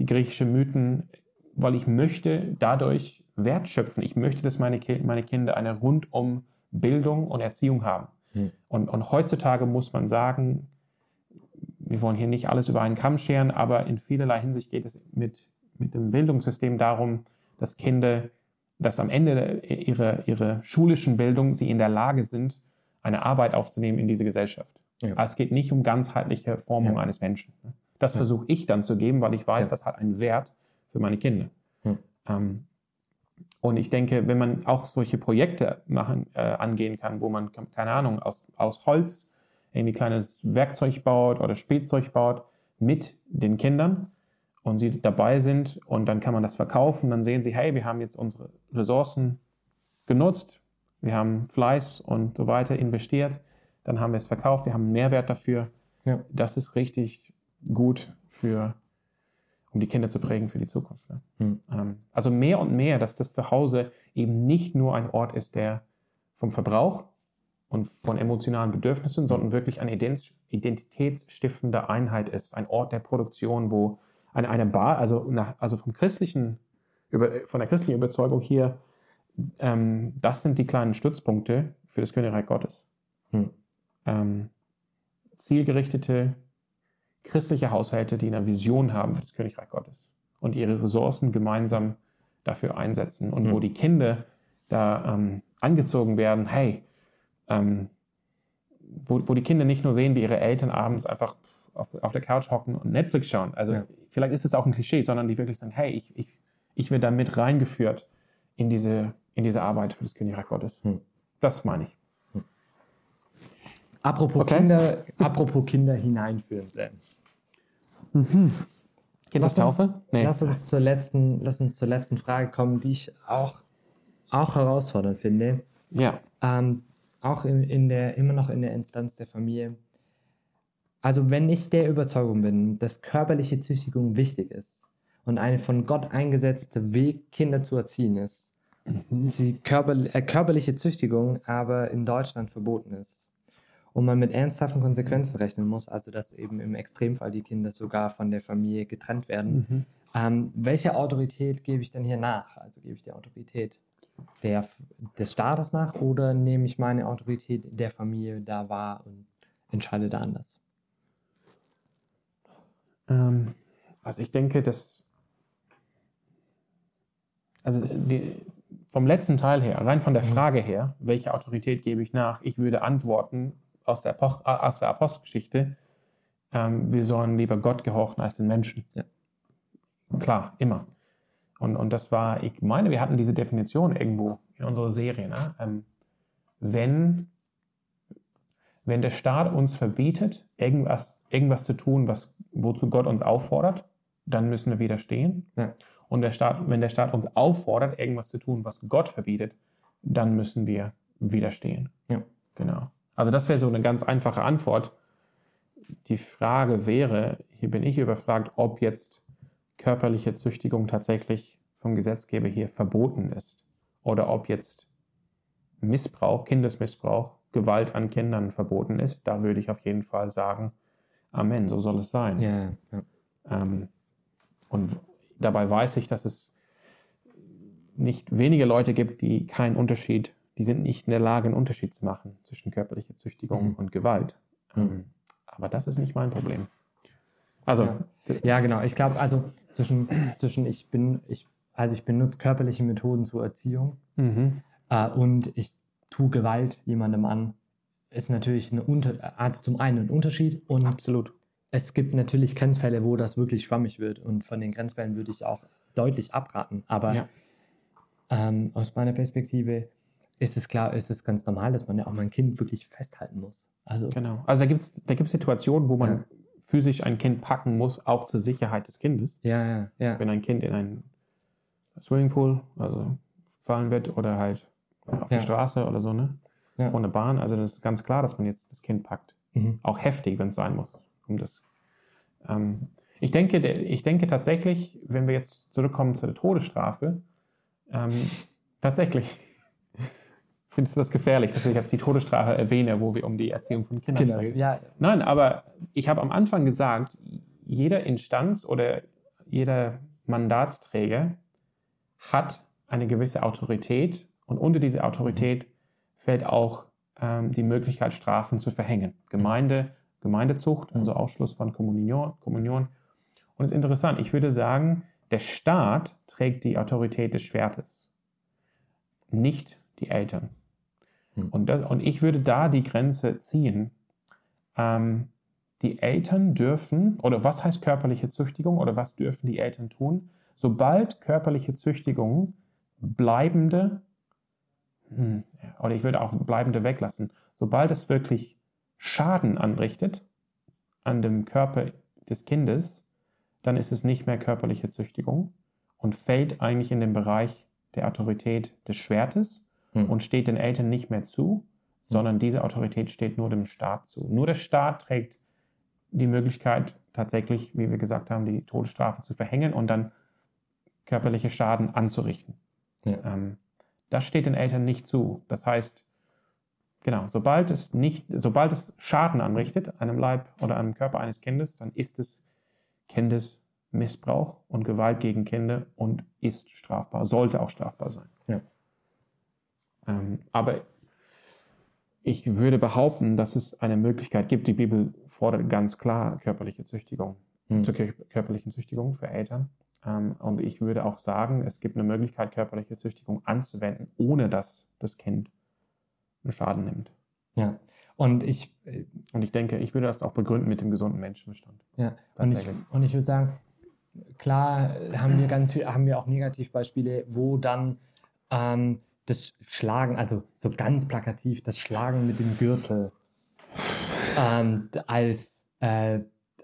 die griechischen Mythen, weil ich möchte dadurch Wert schöpfen. Ich möchte, dass meine, Ki meine Kinder eine rundum Bildung und Erziehung haben. Mhm. Und, und heutzutage muss man sagen, wir wollen hier nicht alles über einen Kamm scheren, aber in vielerlei Hinsicht geht es mit, mit dem Bildungssystem darum, dass Kinder, dass am Ende ihrer, ihrer schulischen Bildung sie in der Lage sind, eine Arbeit aufzunehmen in diese Gesellschaft. Ja. Also es geht nicht um ganzheitliche Formung Ja. eines Menschen. Das Ja. versuche ich dann zu geben, weil ich weiß, das hat einen Wert für meine Kinder. Hm. Ähm, und ich denke, wenn man auch solche Projekte machen, äh, angehen kann, wo man, keine Ahnung, aus, aus Holz irgendwie kleines Werkzeug baut oder Spielzeug baut mit den Kindern und sie dabei sind und dann kann man das verkaufen, dann sehen sie, hey, wir haben jetzt unsere Ressourcen genutzt, wir haben Fleiß und so weiter investiert, dann haben wir es verkauft, wir haben einen Mehrwert dafür. Ja. Das ist richtig gut für, um die Kinder zu prägen für die Zukunft. Ne? Hm. Ähm, also mehr und mehr, dass das Zuhause eben nicht nur ein Ort ist, der vom Verbrauch und von emotionalen Bedürfnissen, sondern wirklich eine ident- identitätsstiftende Einheit ist, ein Ort der Produktion, wo eine, eine Bar, also, nach, also vom christlichen, über, von der christlichen Überzeugung hier, ähm, das sind die kleinen Stützpunkte für das Königreich Gottes. Hm. Ähm, zielgerichtete christliche Haushalte, die eine Vision haben für das Königreich Gottes und ihre Ressourcen gemeinsam dafür einsetzen und Mhm. wo die Kinder da ähm, angezogen werden, hey, ähm, wo, wo die Kinder nicht nur sehen, wie ihre Eltern abends einfach auf, auf der Couch hocken und Netflix schauen. Also Ja. vielleicht ist es auch ein Klischee, sondern die wirklich sagen, hey, ich, ich, ich werde da mit reingeführt in diese, in diese Arbeit für das Königreich Gottes. Hm. Das meine ich. Apropos, Okay. Kinder, apropos Kinder hineinführen, Sam. Kindestaufe? Lass uns, lass, uns zur letzten, lass uns zur letzten Frage kommen, die ich auch, auch herausfordernd finde. Ja. Ähm, auch in, in der, immer noch in der Instanz der Familie. Also wenn ich der Überzeugung bin, dass körperliche Züchtigung wichtig ist und ein von Gott eingesetzter Weg, Kinder zu erziehen ist die körper, äh, körperliche Züchtigung aber in Deutschland verboten ist. Und man mit ernsthaften Konsequenzen rechnen muss, also dass eben im Extremfall die Kinder sogar von der Familie getrennt werden. Mhm. Ähm, welche Autorität gebe ich denn hier nach? Also gebe ich die Autorität der, des Staates nach oder nehme ich meine Autorität der Familie da wahr und entscheide da anders? Ähm, also ich denke, dass also die, vom letzten Teil her, rein von der Mhm. Frage her, welche Autorität gebe ich nach, ich würde antworten aus der, Apo- äh, aus der Apostelgeschichte, ähm, wir sollen lieber Gott gehorchen als den Menschen. Ja. Klar, immer. Und, und das war, ich meine, wir hatten diese Definition irgendwo in unserer Serie. Ne? Ähm, wenn, wenn der Staat uns verbietet, irgendwas, irgendwas zu tun, was, wozu Gott uns auffordert, dann müssen wir widerstehen. Ja. Und der Staat, wenn der Staat uns auffordert, irgendwas zu tun, was Gott verbietet, dann müssen wir widerstehen. Ja. Genau. Also das wäre so eine ganz einfache Antwort. Die Frage wäre, hier bin ich überfragt, ob jetzt körperliche Züchtigung tatsächlich vom Gesetzgeber hier verboten ist oder ob jetzt Missbrauch, Kindesmissbrauch, Gewalt an Kindern verboten ist. Da würde ich auf jeden Fall sagen, Amen, so soll es sein. Ja, ja. Ähm, und dabei weiß ich, dass es nicht wenige Leute gibt, die keinen Unterschied, die sind nicht in der Lage, einen Unterschied zu machen zwischen körperlicher Züchtigung Mhm. und Gewalt. Ähm, Mhm. aber das ist nicht mein Problem. Also, Ja. Ja, genau. Ich glaube, also zwischen, zwischen ich bin, ich, also ich benutze körperliche Methoden zur Erziehung mhm. äh, und ich tue Gewalt jemandem an, ist natürlich eine Unter also zum einen ein Unterschied und absolut. es gibt natürlich Grenzfälle, wo das wirklich schwammig wird und von den Grenzfällen würde ich auch deutlich abraten. Aber Ja. ähm, aus meiner Perspektive ist es klar, ist es ganz normal, dass man ja auch mal ein Kind wirklich festhalten muss. Also Genau. Also da gibt es da gibt's Situationen, wo man Ja. physisch ein Kind packen muss, auch zur Sicherheit des Kindes. ja, ja, ja. Wenn ein Kind in einen Swimmingpool also fallen wird oder halt auf Ja. die Straße oder so, ne? Ja. Vor einer Bahn. Also das ist ganz klar, dass man jetzt das Kind packt. Mhm. Auch heftig, wenn es sein muss. Um das. Ähm, ich, denke, ich denke tatsächlich, wenn wir jetzt zurückkommen zu der Todesstrafe, ähm, tatsächlich findest du das gefährlich, dass ich jetzt die Todesstrafe erwähne, wo wir um die Erziehung von Kindern Kinder, sprechen? ja, Nein, aber ich habe am Anfang gesagt, jeder Instanz oder jeder Mandatsträger hat eine gewisse Autorität und unter diese Autorität fällt auch ähm, die Möglichkeit, Strafen zu verhängen. Gemeinde, Gemeindezucht, also Ausschluss von Kommunion, Kommunion. Und es ist interessant, ich würde sagen, der Staat trägt die Autorität des Schwertes, nicht die Eltern. Hm. Und, das, und ich würde da die Grenze ziehen. Ähm, die Eltern dürfen, oder was heißt körperliche Züchtigung, oder was dürfen die Eltern tun? Sobald körperliche Züchtigung bleibende, oder ich würde auch bleibende weglassen, sobald es wirklich Schaden anrichtet an dem Körper des Kindes, dann ist es nicht mehr körperliche Züchtigung und fällt eigentlich in den Bereich der Autorität des Schwertes Hm. und steht den Eltern nicht mehr zu, sondern diese Autorität steht nur dem Staat zu. Nur der Staat trägt die Möglichkeit, tatsächlich, wie wir gesagt haben, die Todesstrafe zu verhängen und dann körperliche Schaden anzurichten. Ja. Ähm, das steht den Eltern nicht zu. Das heißt, genau, sobald es nicht, sobald es Schaden anrichtet, einem Leib oder einem Körper eines Kindes, dann ist es Kindesmissbrauch und Gewalt gegen Kinder und ist strafbar, sollte auch strafbar sein. Ja. Ähm, aber ich würde behaupten, dass es eine Möglichkeit gibt. Die Bibel fordert ganz klar körperliche Züchtigung, Hm. zur kör- körperlichen Züchtigung für Eltern. Ähm, und ich würde auch sagen, es gibt eine Möglichkeit, körperliche Züchtigung anzuwenden, ohne dass das Kind einen Schaden nimmt. ja. Und ich, äh, Und ich denke, ich würde das auch begründen mit dem gesunden Menschenverstand. Ja, und ich, und ich würde sagen, klar haben wir ganz viel, haben wir auch Negativbeispiele, wo dann ähm, das Schlagen, also so ganz plakativ, das Schlagen mit dem Gürtel ähm, als, äh,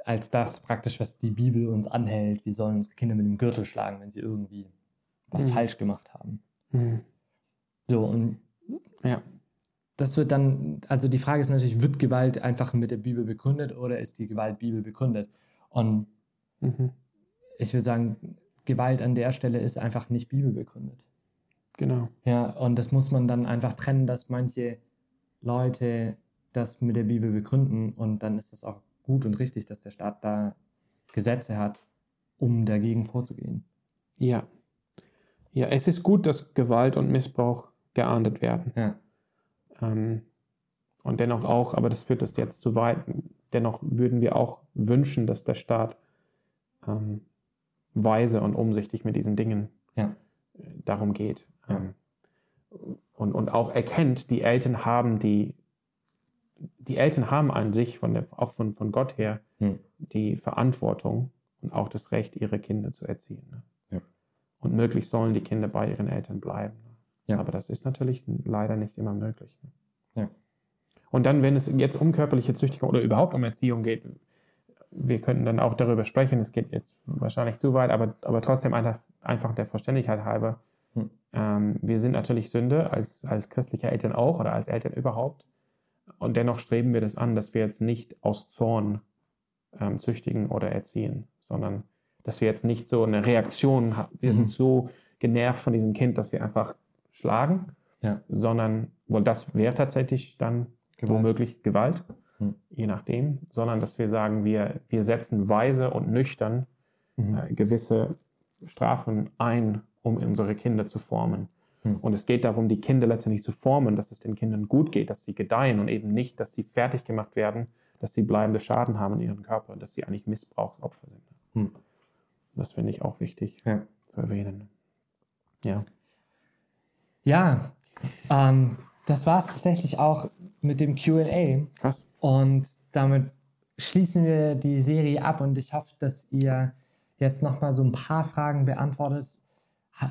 als das praktisch, was die Bibel uns anhält. Wir sollen unsere Kinder mit dem Gürtel schlagen, wenn sie irgendwie was Mhm. falsch gemacht haben. So, und Ja. das wird dann, also die Frage ist natürlich, wird Gewalt einfach mit der Bibel begründet oder ist die Gewalt Bibel begründet? Und Mhm. ich würde sagen, Gewalt an der Stelle ist einfach nicht bibelbegründet. Genau. Ja, und das muss man dann einfach trennen, dass manche Leute das mit der Bibel begründen und dann ist es auch gut und richtig, dass der Staat da Gesetze hat, um dagegen vorzugehen. Ja. Ja, es ist gut, dass Gewalt und Missbrauch geahndet werden. Ja. Ähm, und dennoch auch, aber das führt das jetzt zu weit, dennoch würden wir auch wünschen, dass der Staat ähm, weise und umsichtig mit diesen Dingen Ja. äh, darum geht. Ja. Ähm, und, und auch erkennt, die Eltern haben die, die Eltern haben an sich, von der, auch von, von Gott her, Hm. die Verantwortung und auch das Recht, ihre Kinder zu erziehen. Ne? Ja. Und möglich sollen die Kinder bei ihren Eltern bleiben. Ne? Ja. Aber das ist natürlich leider nicht immer möglich. Ne? Ja. Und dann, wenn es jetzt um körperliche Züchtigung oder überhaupt um Erziehung geht, wir könnten dann auch darüber sprechen, es geht jetzt wahrscheinlich zu weit, aber, aber trotzdem einfach, einfach der Vollständigkeit halber. Hm. Ähm, wir sind natürlich Sünde, als, als christliche Eltern auch oder als Eltern überhaupt. Und dennoch streben wir das an, dass wir jetzt nicht aus Zorn ähm, züchtigen oder erziehen, sondern dass wir jetzt nicht so eine Reaktion haben. Wir Mhm. sind so genervt von diesem Kind, dass wir einfach schlagen, Ja. sondern, wohl das wäre tatsächlich dann Gewalt. womöglich Gewalt, Hm. je nachdem, sondern dass wir sagen, wir, wir setzen weise und nüchtern Mhm. äh, gewisse Strafen ein, um unsere Kinder zu formen. Hm. Und es geht darum, die Kinder letztendlich zu formen, dass es den Kindern gut geht, dass sie gedeihen und eben nicht, dass sie fertig gemacht werden, dass sie bleibende Schaden haben in ihrem Körper, dass sie eigentlich Missbrauchsopfer sind. Hm. Das finde ich auch wichtig Ja. zu erwähnen. Ja. Ja, ähm, das war es tatsächlich auch mit dem QA. Krass. Und damit schließen wir die Serie ab und ich hoffe, dass ihr jetzt nochmal so ein paar Fragen beantwortet,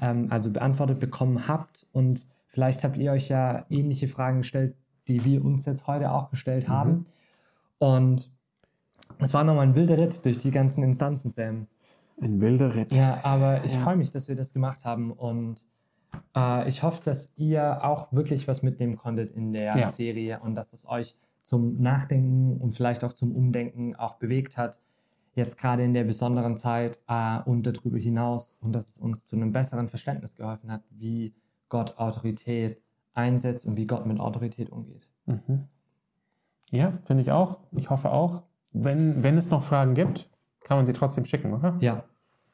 ähm, also beantwortet bekommen habt. Und vielleicht habt ihr euch ja ähnliche Fragen gestellt, die wir uns jetzt heute auch gestellt Mhm. haben. Und es war nochmal ein wilder Ritt durch die ganzen Instanzen, Sam. Ein wilder Ritt. Ja, aber ich Ja. freue mich, dass wir das gemacht haben und äh, ich hoffe, dass ihr auch wirklich was mitnehmen konntet in der Ja. Serie und dass es euch zum Nachdenken und vielleicht auch zum Umdenken auch bewegt hat, jetzt gerade in der besonderen Zeit äh, und darüber hinaus und dass es uns zu einem besseren Verständnis geholfen hat, wie Gott Autorität einsetzt und wie Gott mit Autorität umgeht. Mhm. Ja, finde ich auch. Ich hoffe auch. Wenn, wenn es noch Fragen gibt, kann man sie trotzdem schicken, oder? Ja.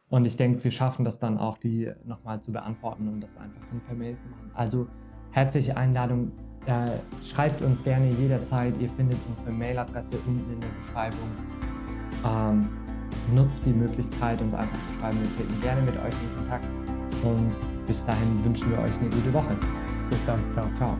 Und ich denke, wir schaffen das dann auch, die nochmal zu beantworten und das einfach dann per Mail zu machen. Also herzliche Einladung. Äh, schreibt uns gerne jederzeit. Ihr findet unsere Mailadresse unten in der Beschreibung. Ähm, nutzt die Möglichkeit, uns einfach zu schreiben. Wir treten gerne mit euch in Kontakt. Und bis dahin wünschen wir euch eine gute Woche. Bis dann. Ciao. Ciao.